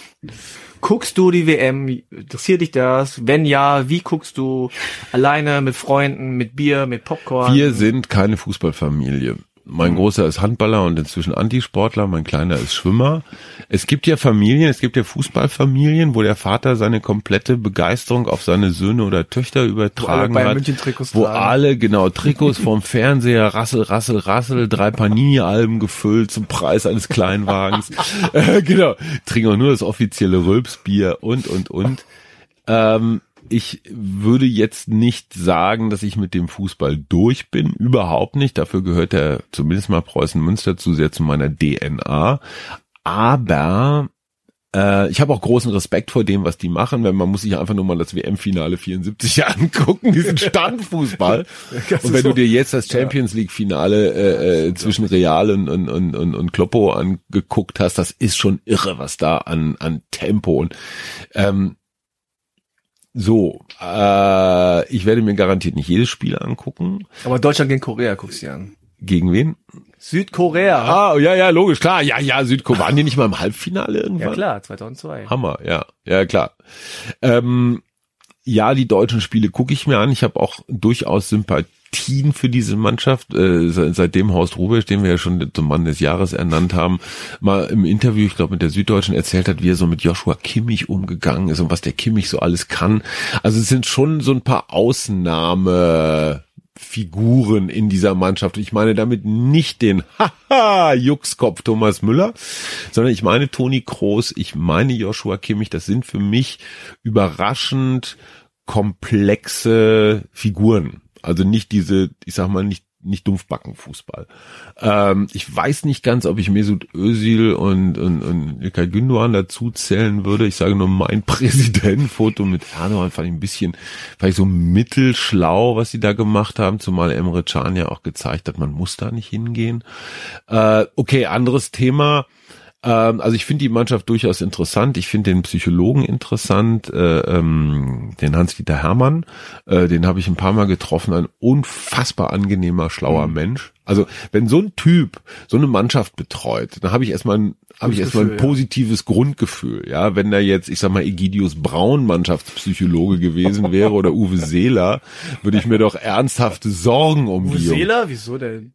Guckst du die WM? Interessiert dich das? Wenn ja, wie guckst du? Alleine, mit Freunden, mit Bier, mit Popcorn? Wir sind keine Fußballfamilie. Mein großer ist Handballer und inzwischen Antisportler, mein kleiner ist Schwimmer. Es gibt ja Familien, es gibt ja Fußballfamilien, wo der Vater seine komplette Begeisterung auf seine Söhne oder Töchter übertragen Bayern hat. München Trikots wo tragen. alle, genau, Trikots vom Fernseher, Rassel, Rassel, Rassel, drei Panini-Alben gefüllt zum Preis eines Kleinwagens. äh, genau, trinken auch nur das offizielle Rülpsbier und, und, und. Ähm, ich würde jetzt nicht sagen, dass ich mit dem Fußball durch bin. Überhaupt nicht. Dafür gehört er zumindest mal Preußen Münster zu sehr zu meiner DNA. Aber äh, ich habe auch großen Respekt vor dem, was die machen, weil man muss sich einfach nur mal das WM-Finale 74 angucken, diesen Standfußball. und wenn du dir jetzt das Champions League-Finale äh, äh, zwischen Real und, und, und, und, und Kloppo angeguckt hast, das ist schon irre, was da an, an Tempo und ähm, so, äh, ich werde mir garantiert nicht jedes Spiel angucken. Aber Deutschland gegen Korea guckst du dir an. Gegen wen? Südkorea. Ah, ja, ja, logisch, klar. Ja, ja, Südkorea. Waren die nicht mal im Halbfinale irgendwann? Ja klar, 2002. Hammer, ja, ja klar. Ähm, ja, die deutschen Spiele gucke ich mir an. Ich habe auch durchaus Sympathien für diese Mannschaft. Äh, se- seitdem Horst Rubisch, den wir ja schon zum Mann des Jahres ernannt haben, mal im Interview, ich glaube mit der Süddeutschen erzählt hat, wie er so mit Joshua Kimmich umgegangen ist und was der Kimmich so alles kann. Also es sind schon so ein paar Ausnahme. Figuren in dieser Mannschaft. Ich meine damit nicht den Haha Juxkopf Thomas Müller, sondern ich meine Toni Kroos, ich meine Joshua Kimmich. Das sind für mich überraschend komplexe Figuren. Also nicht diese, ich sag mal nicht nicht Dumpfbackenfußball. Ähm, ich weiß nicht ganz, ob ich Mesut Özil und, und, und Ilkay Gündoğan dazu zählen würde. Ich sage nur mein Präsidentenfoto mit Erdogan fand ich ein bisschen, ich so mittelschlau, was sie da gemacht haben, zumal Emre Can ja auch gezeigt hat, man muss da nicht hingehen. Äh, okay, anderes Thema. Ähm, also ich finde die Mannschaft durchaus interessant. Ich finde den Psychologen interessant, äh, ähm, den Hans-Dieter Hermann. Äh, den habe ich ein paar Mal getroffen. Ein unfassbar angenehmer, schlauer Mensch. Also wenn so ein Typ so eine Mannschaft betreut, dann habe ich erstmal ein, habe ich erstmal ein Gefühl, ja. positives Grundgefühl. Ja, wenn da jetzt, ich sag mal, Egidius Braun Mannschaftspsychologe gewesen wäre oder Uwe Seeler, würde ich mir doch ernsthafte Sorgen um Jungs Seeler? Wieso denn?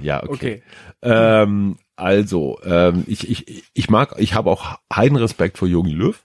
ja, okay. Okay. Ähm, also, ähm, ich, ich, ich mag, ich habe auch heiden Respekt vor Jogi Löw,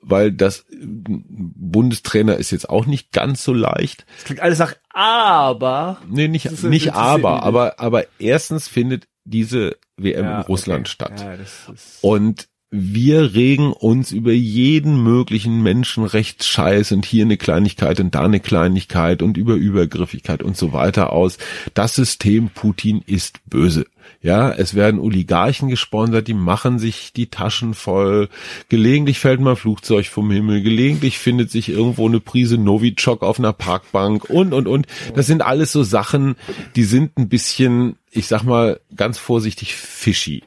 weil das äh, Bundestrainer ist jetzt auch nicht ganz so leicht. Das klingt alles nach aber. Nee, nicht, ist- nicht aber, aber, aber erstens findet diese WM Ja, in Russland okay. statt. Ja, das ist Und wir regen uns über jeden möglichen Menschenrechtsscheiß und hier eine Kleinigkeit und da eine Kleinigkeit und über Übergriffigkeit und so weiter aus. Das System Putin ist böse. Ja, es werden Oligarchen gesponsert, die machen sich die Taschen voll. Gelegentlich fällt mal Flugzeug vom Himmel, gelegentlich findet sich irgendwo eine Prise Novichok auf einer Parkbank und, und, und. Das sind alles so Sachen, die sind ein bisschen, ich sag mal ganz vorsichtig, fishy.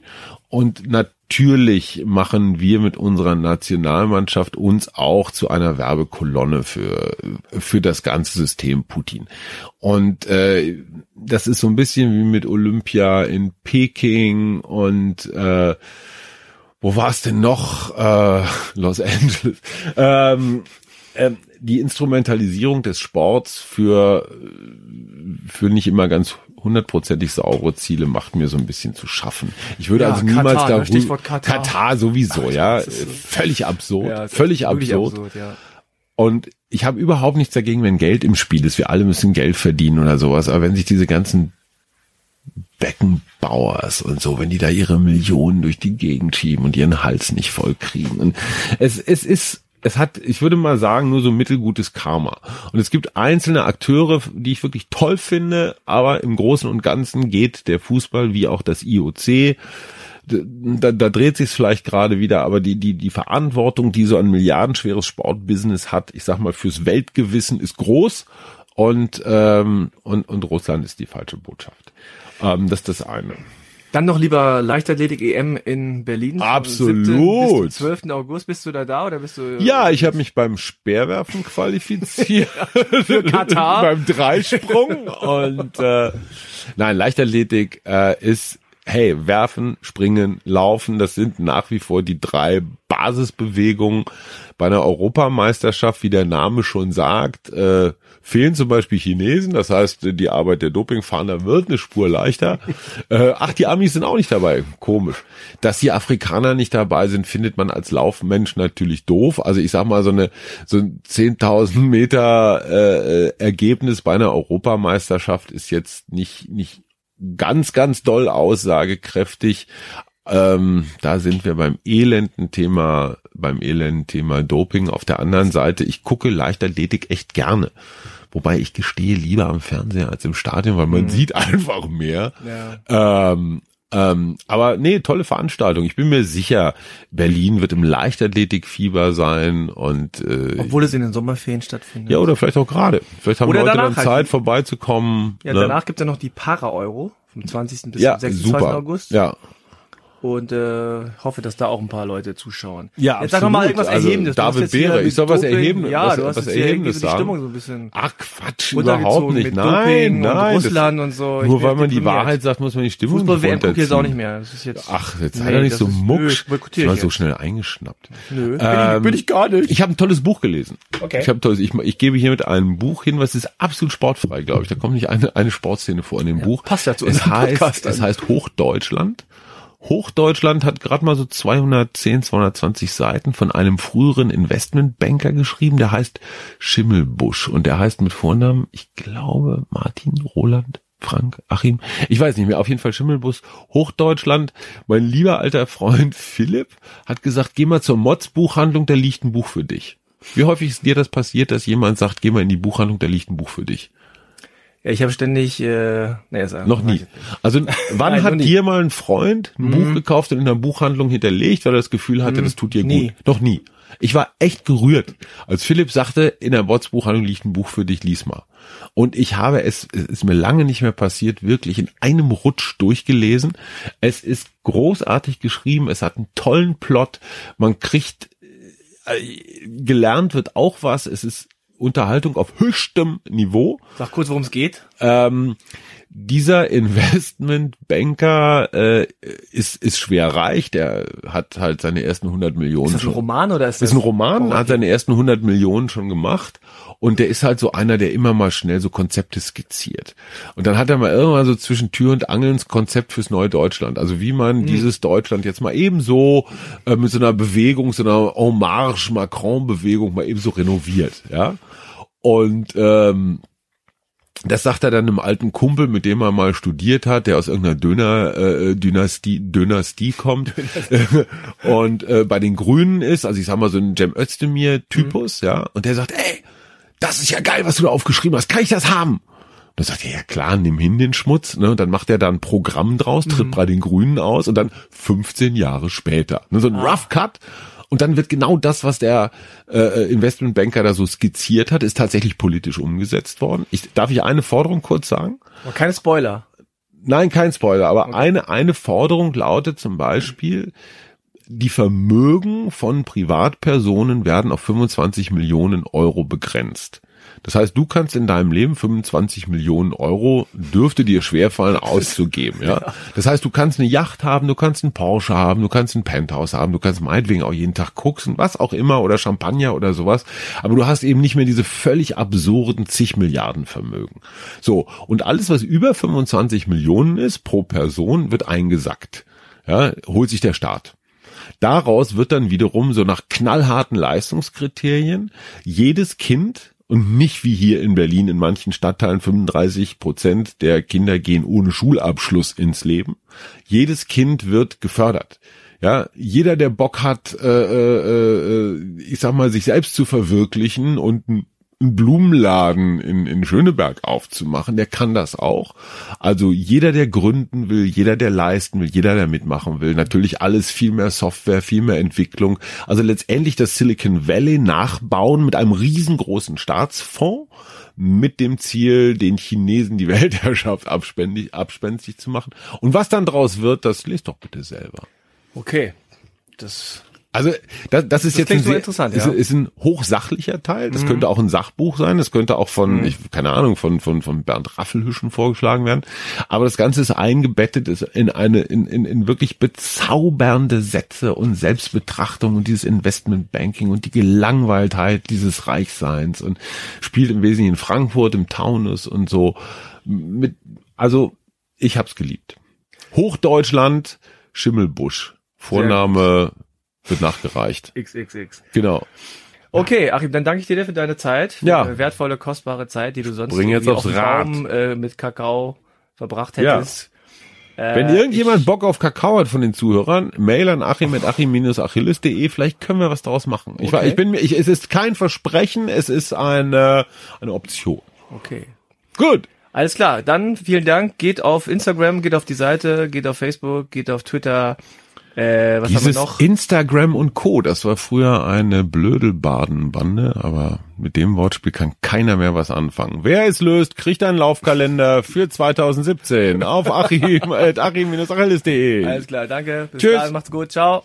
Und natürlich machen wir mit unserer Nationalmannschaft uns auch zu einer Werbekolonne für, für das ganze System Putin. Und äh, das ist so ein bisschen wie mit Olympia in Peking und äh, wo war es denn noch? Äh, Los Angeles. Ähm, äh, die Instrumentalisierung des Sports für, für nicht immer ganz hundertprozentig saubere Ziele macht mir so ein bisschen zu schaffen. Ich würde Ja, also niemals Katar, da ne? Stichwort Katar. Katar sowieso, ja, das ist so- völlig absurd, Ja, völlig wirklich absurd. ja. Und ich habe überhaupt nichts dagegen, wenn Geld im Spiel ist. Wir alle müssen Geld verdienen oder sowas. Aber wenn sich diese ganzen Beckenbauers und so, wenn die da ihre Millionen durch die Gegend schieben und ihren Hals nicht voll kriegen. Und es, es ist, es hat, ich würde mal sagen, nur so mittelgutes Karma. Und es gibt einzelne Akteure, die ich wirklich toll finde, aber im Großen und Ganzen geht der Fußball wie auch das IOC da, da dreht sich vielleicht gerade wieder, aber die, die, die Verantwortung, die so ein milliardenschweres Sportbusiness hat, ich sag mal, fürs Weltgewissen ist groß und, ähm, und, und Russland ist die falsche Botschaft. Ähm, das ist das eine. Dann noch lieber Leichtathletik-EM in Berlin. Absolut. 7. Bis zum 12. August. Bist du da da oder bist du... Ja, ich habe mich beim Speerwerfen qualifiziert. Für Katar. beim Dreisprung. Und äh, nein, Leichtathletik äh, ist, hey, werfen, springen, laufen, das sind nach wie vor die drei Basisbewegungen bei einer Europameisterschaft, wie der Name schon sagt. Äh, fehlen zum Beispiel Chinesen, das heißt, die Arbeit der Dopingfahnder wird eine Spur leichter. äh, ach, die Amis sind auch nicht dabei. Komisch. Dass die Afrikaner nicht dabei sind, findet man als Laufmensch natürlich doof. Also ich sag mal, so eine so ein 10.000 Meter äh, Ergebnis bei einer Europameisterschaft ist jetzt nicht nicht ganz ganz doll aussagekräftig. Ähm, da sind wir beim elenden Thema, beim elenden Thema Doping. Auf der anderen Seite, ich gucke Leichtathletik echt gerne. Wobei ich gestehe lieber am Fernseher als im Stadion, weil man sieht einfach mehr. Ja. Ähm, ähm, aber nee, tolle Veranstaltung. Ich bin mir sicher, Berlin wird im Leichtathletikfieber sein und äh, Obwohl es in den Sommerferien stattfindet. ja oder vielleicht auch gerade. Vielleicht haben Oder Leute dann halt. Zeit vorbeizukommen. Ja, ne? danach gibt's ja noch die Para-Euro vom 20. bis ja, zum 26. super. August. Ja, Und äh, hoffe, dass da auch ein paar Leute zuschauen. Ja, Jetzt sag doch mal absolut. irgendwas Also, Erhebendes. David Behre, ich soll was Erhebendes- Ja, was- du hast was jetzt Erhebendes irgendwie die. Stimmung so ein bisschen Ach Quatsch, überhaupt nicht. Nein, nein. und das- Russland und so. Ich Nur weil man die. Wahrheit sagt, muss man die Stimmung Fußball-WM nicht gucke ich jetzt auch nicht mehr. Das ist jetzt, Ach, jetzt Nee, sei doch nicht so mucksch. Ich war so schnell eingeschnappt. Nö, Ähm, bin, ich, gar nicht. Ich habe ein tolles Buch gelesen. Okay. Ich habe tolles. Ich, ich gebe hiermit ein Buch hin, was ist absolut sportfrei, glaube ich. Da kommt nicht eine eine Sportszene vor in dem Buch. passt ja zu unserem Podcast Es heißt Hochdeutschland. Hochdeutschland hat gerade mal so 210, 220 Seiten von einem früheren Investmentbanker geschrieben, der heißt Schimmelbusch und der heißt mit Vornamen, ich glaube, Martin Roland Frank, Achim, ich weiß nicht mehr, auf jeden Fall Schimmelbus, Hochdeutschland. Mein lieber alter Freund Philipp hat gesagt, geh mal zur Mods-Buchhandlung, da liegt ein Buch für dich. Wie häufig ist dir das passiert, dass jemand sagt, geh mal in die Buchhandlung, da liegt ein Buch für dich? Ja, ich habe ständig, äh, nee, sag- Noch nie. Also wann Nein, hat dir mal ein Freund ein Mhm. Buch gekauft und in einer Buchhandlung hinterlegt, weil er das Gefühl hatte, das tut dir Nie. gut? Noch nie. Ich war echt gerührt, als Philipp sagte, in der Bots Buchhandlung liegt ein Buch für dich, lies mal. Und ich habe es, es ist mir lange nicht mehr passiert, wirklich in einem Rutsch durchgelesen. Es ist großartig geschrieben, es hat einen tollen Plot, man kriegt äh, gelernt wird auch was, es ist Unterhaltung auf höchstem Niveau. Sag kurz, worum es geht. Ähm, dieser Investmentbanker äh, ist, ist schwer reich, der hat halt seine ersten 100 Millionen Ist das ein schon. Roman oder ist Das ist ein Roman, Oh, hat seine ersten 100 Millionen schon gemacht und der ist halt so einer, der immer mal schnell so Konzepte skizziert. Und dann hat er mal irgendwann so zwischen Tür und Angel ein Konzept fürs neue Deutschland. Also wie man Hm. dieses Deutschland jetzt mal ebenso äh, mit so einer Bewegung, so einer En Marche Macron-Bewegung mal ebenso renoviert, ja. Und ähm, das sagt er dann einem alten Kumpel, mit dem er mal studiert hat, der aus irgendeiner Döner äh, Dynastie Dynastie kommt und äh, bei den Grünen ist, also ich sag mal so ein Cem Özdemir Typus, mhm. ja, und der sagt, ey, das ist ja geil, was du da aufgeschrieben hast, kann ich das haben? dann sagt er, ja klar, nimm hin den Schmutz, ne? Und dann macht er da ein Programm draus, tritt mhm. bei den Grünen aus und dann 15 Jahre später. Ne? So ein ah. Rough Cut und dann wird genau das, was der äh, Investmentbanker da so skizziert hat, ist tatsächlich politisch umgesetzt worden. Ich, darf ich eine Forderung kurz sagen? Aber keine Spoiler. Nein, kein Spoiler, aber okay. eine, eine Forderung lautet zum Beispiel, die Vermögen von Privatpersonen werden auf 25 Millionen Euro begrenzt. Das heißt, du kannst in deinem Leben 25 Millionen Euro dürfte dir schwerfallen auszugeben, ja. Das heißt, du kannst eine Yacht haben, du kannst einen Porsche haben, du kannst ein Penthouse haben, du kannst meinetwegen auch jeden Tag gucken, was auch immer oder Champagner oder sowas. Aber du hast eben nicht mehr diese völlig absurden zig Milliarden Vermögen. So. Und alles, was über 25 Millionen ist pro Person, wird eingesackt. Ja, holt sich der Staat. Daraus wird dann wiederum so nach knallharten Leistungskriterien jedes Kind und nicht wie hier in Berlin in manchen Stadtteilen 35 Prozent der Kinder gehen ohne Schulabschluss ins Leben. Jedes Kind wird gefördert. Ja, jeder, der Bock hat, äh, äh, äh ich sag mal, sich selbst zu verwirklichen und ein einen Blumenladen in, in Schöneberg aufzumachen, der kann das auch. Also jeder, der gründen will, jeder, der leisten will, jeder, der mitmachen will, natürlich alles viel mehr Software, viel mehr Entwicklung. Also letztendlich das Silicon Valley nachbauen mit einem riesengroßen Staatsfonds mit dem Ziel, den Chinesen die Weltherrschaft abspendig, abspenstig zu machen. Und was dann draus wird, das lest doch bitte selber. Okay. Das also das, das ist das jetzt ein, sehr, interessant, ist, ja. ist ein hochsachlicher Teil. Das mhm. könnte auch ein Sachbuch sein. Das könnte auch von, mhm. ich, keine Ahnung, von von von Bernd Raffelhüschen vorgeschlagen werden. Aber das Ganze ist eingebettet in eine in, in, in wirklich bezaubernde Sätze und Selbstbetrachtung und dieses Investmentbanking und die Gelangweiltheit dieses Reichseins und spielt im Wesentlichen in Frankfurt im Taunus und so mit. Also ich hab's geliebt. Hochdeutschland, Schimmelbusch. Vorname wird nachgereicht. XXX. Genau. Okay, Achim, dann danke ich dir für deine Zeit, ja. wertvolle, kostbare Zeit, die du sonst Bring jetzt aufs auf Rad. Raum, äh, mit Kakao verbracht hättest. Ja. Äh, Wenn irgendjemand ich, Bock auf Kakao hat von den Zuhörern, mail an achim mit achim-achilles.de, vielleicht können wir was daraus machen. Ich, okay. ich bin mir, ich, es ist kein Versprechen, es ist eine, eine Option. Okay. Gut. Alles klar, dann vielen Dank. Geht auf Instagram, geht auf die Seite, geht auf Facebook, geht auf Twitter, äh, was Dieses haben wir noch? Instagram und Co., das war früher eine Blödelbadenbande, aber mit dem Wortspiel kann keiner mehr was anfangen. Wer es löst, kriegt einen Laufkalender für 2017 auf achim, achim-achilles.de. Alles klar, danke. Bis Tschüss. Dann, macht's gut, ciao.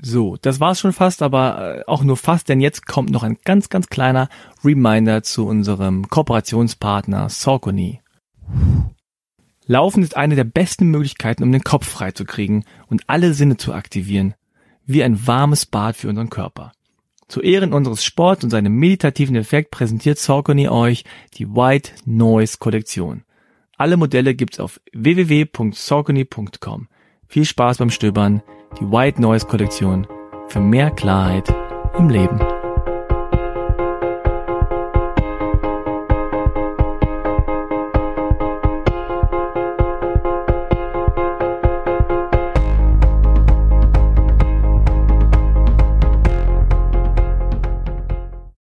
So, das war's schon fast, aber äh, auch nur fast, denn jetzt kommt noch ein ganz, ganz kleiner Reminder zu unserem Kooperationspartner Saucony. Laufen ist eine der besten Möglichkeiten, um den Kopf frei zu kriegen und alle Sinne zu aktivieren. Wie ein warmes Bad für unseren Körper. Zu Ehren unseres Sports und seinem meditativen Effekt präsentiert Saucony euch die White Noise Kollektion. Alle Modelle gibt's auf www.saucony.com. Viel Spaß beim Stöbern. Die White Noise Kollektion für mehr Klarheit im Leben.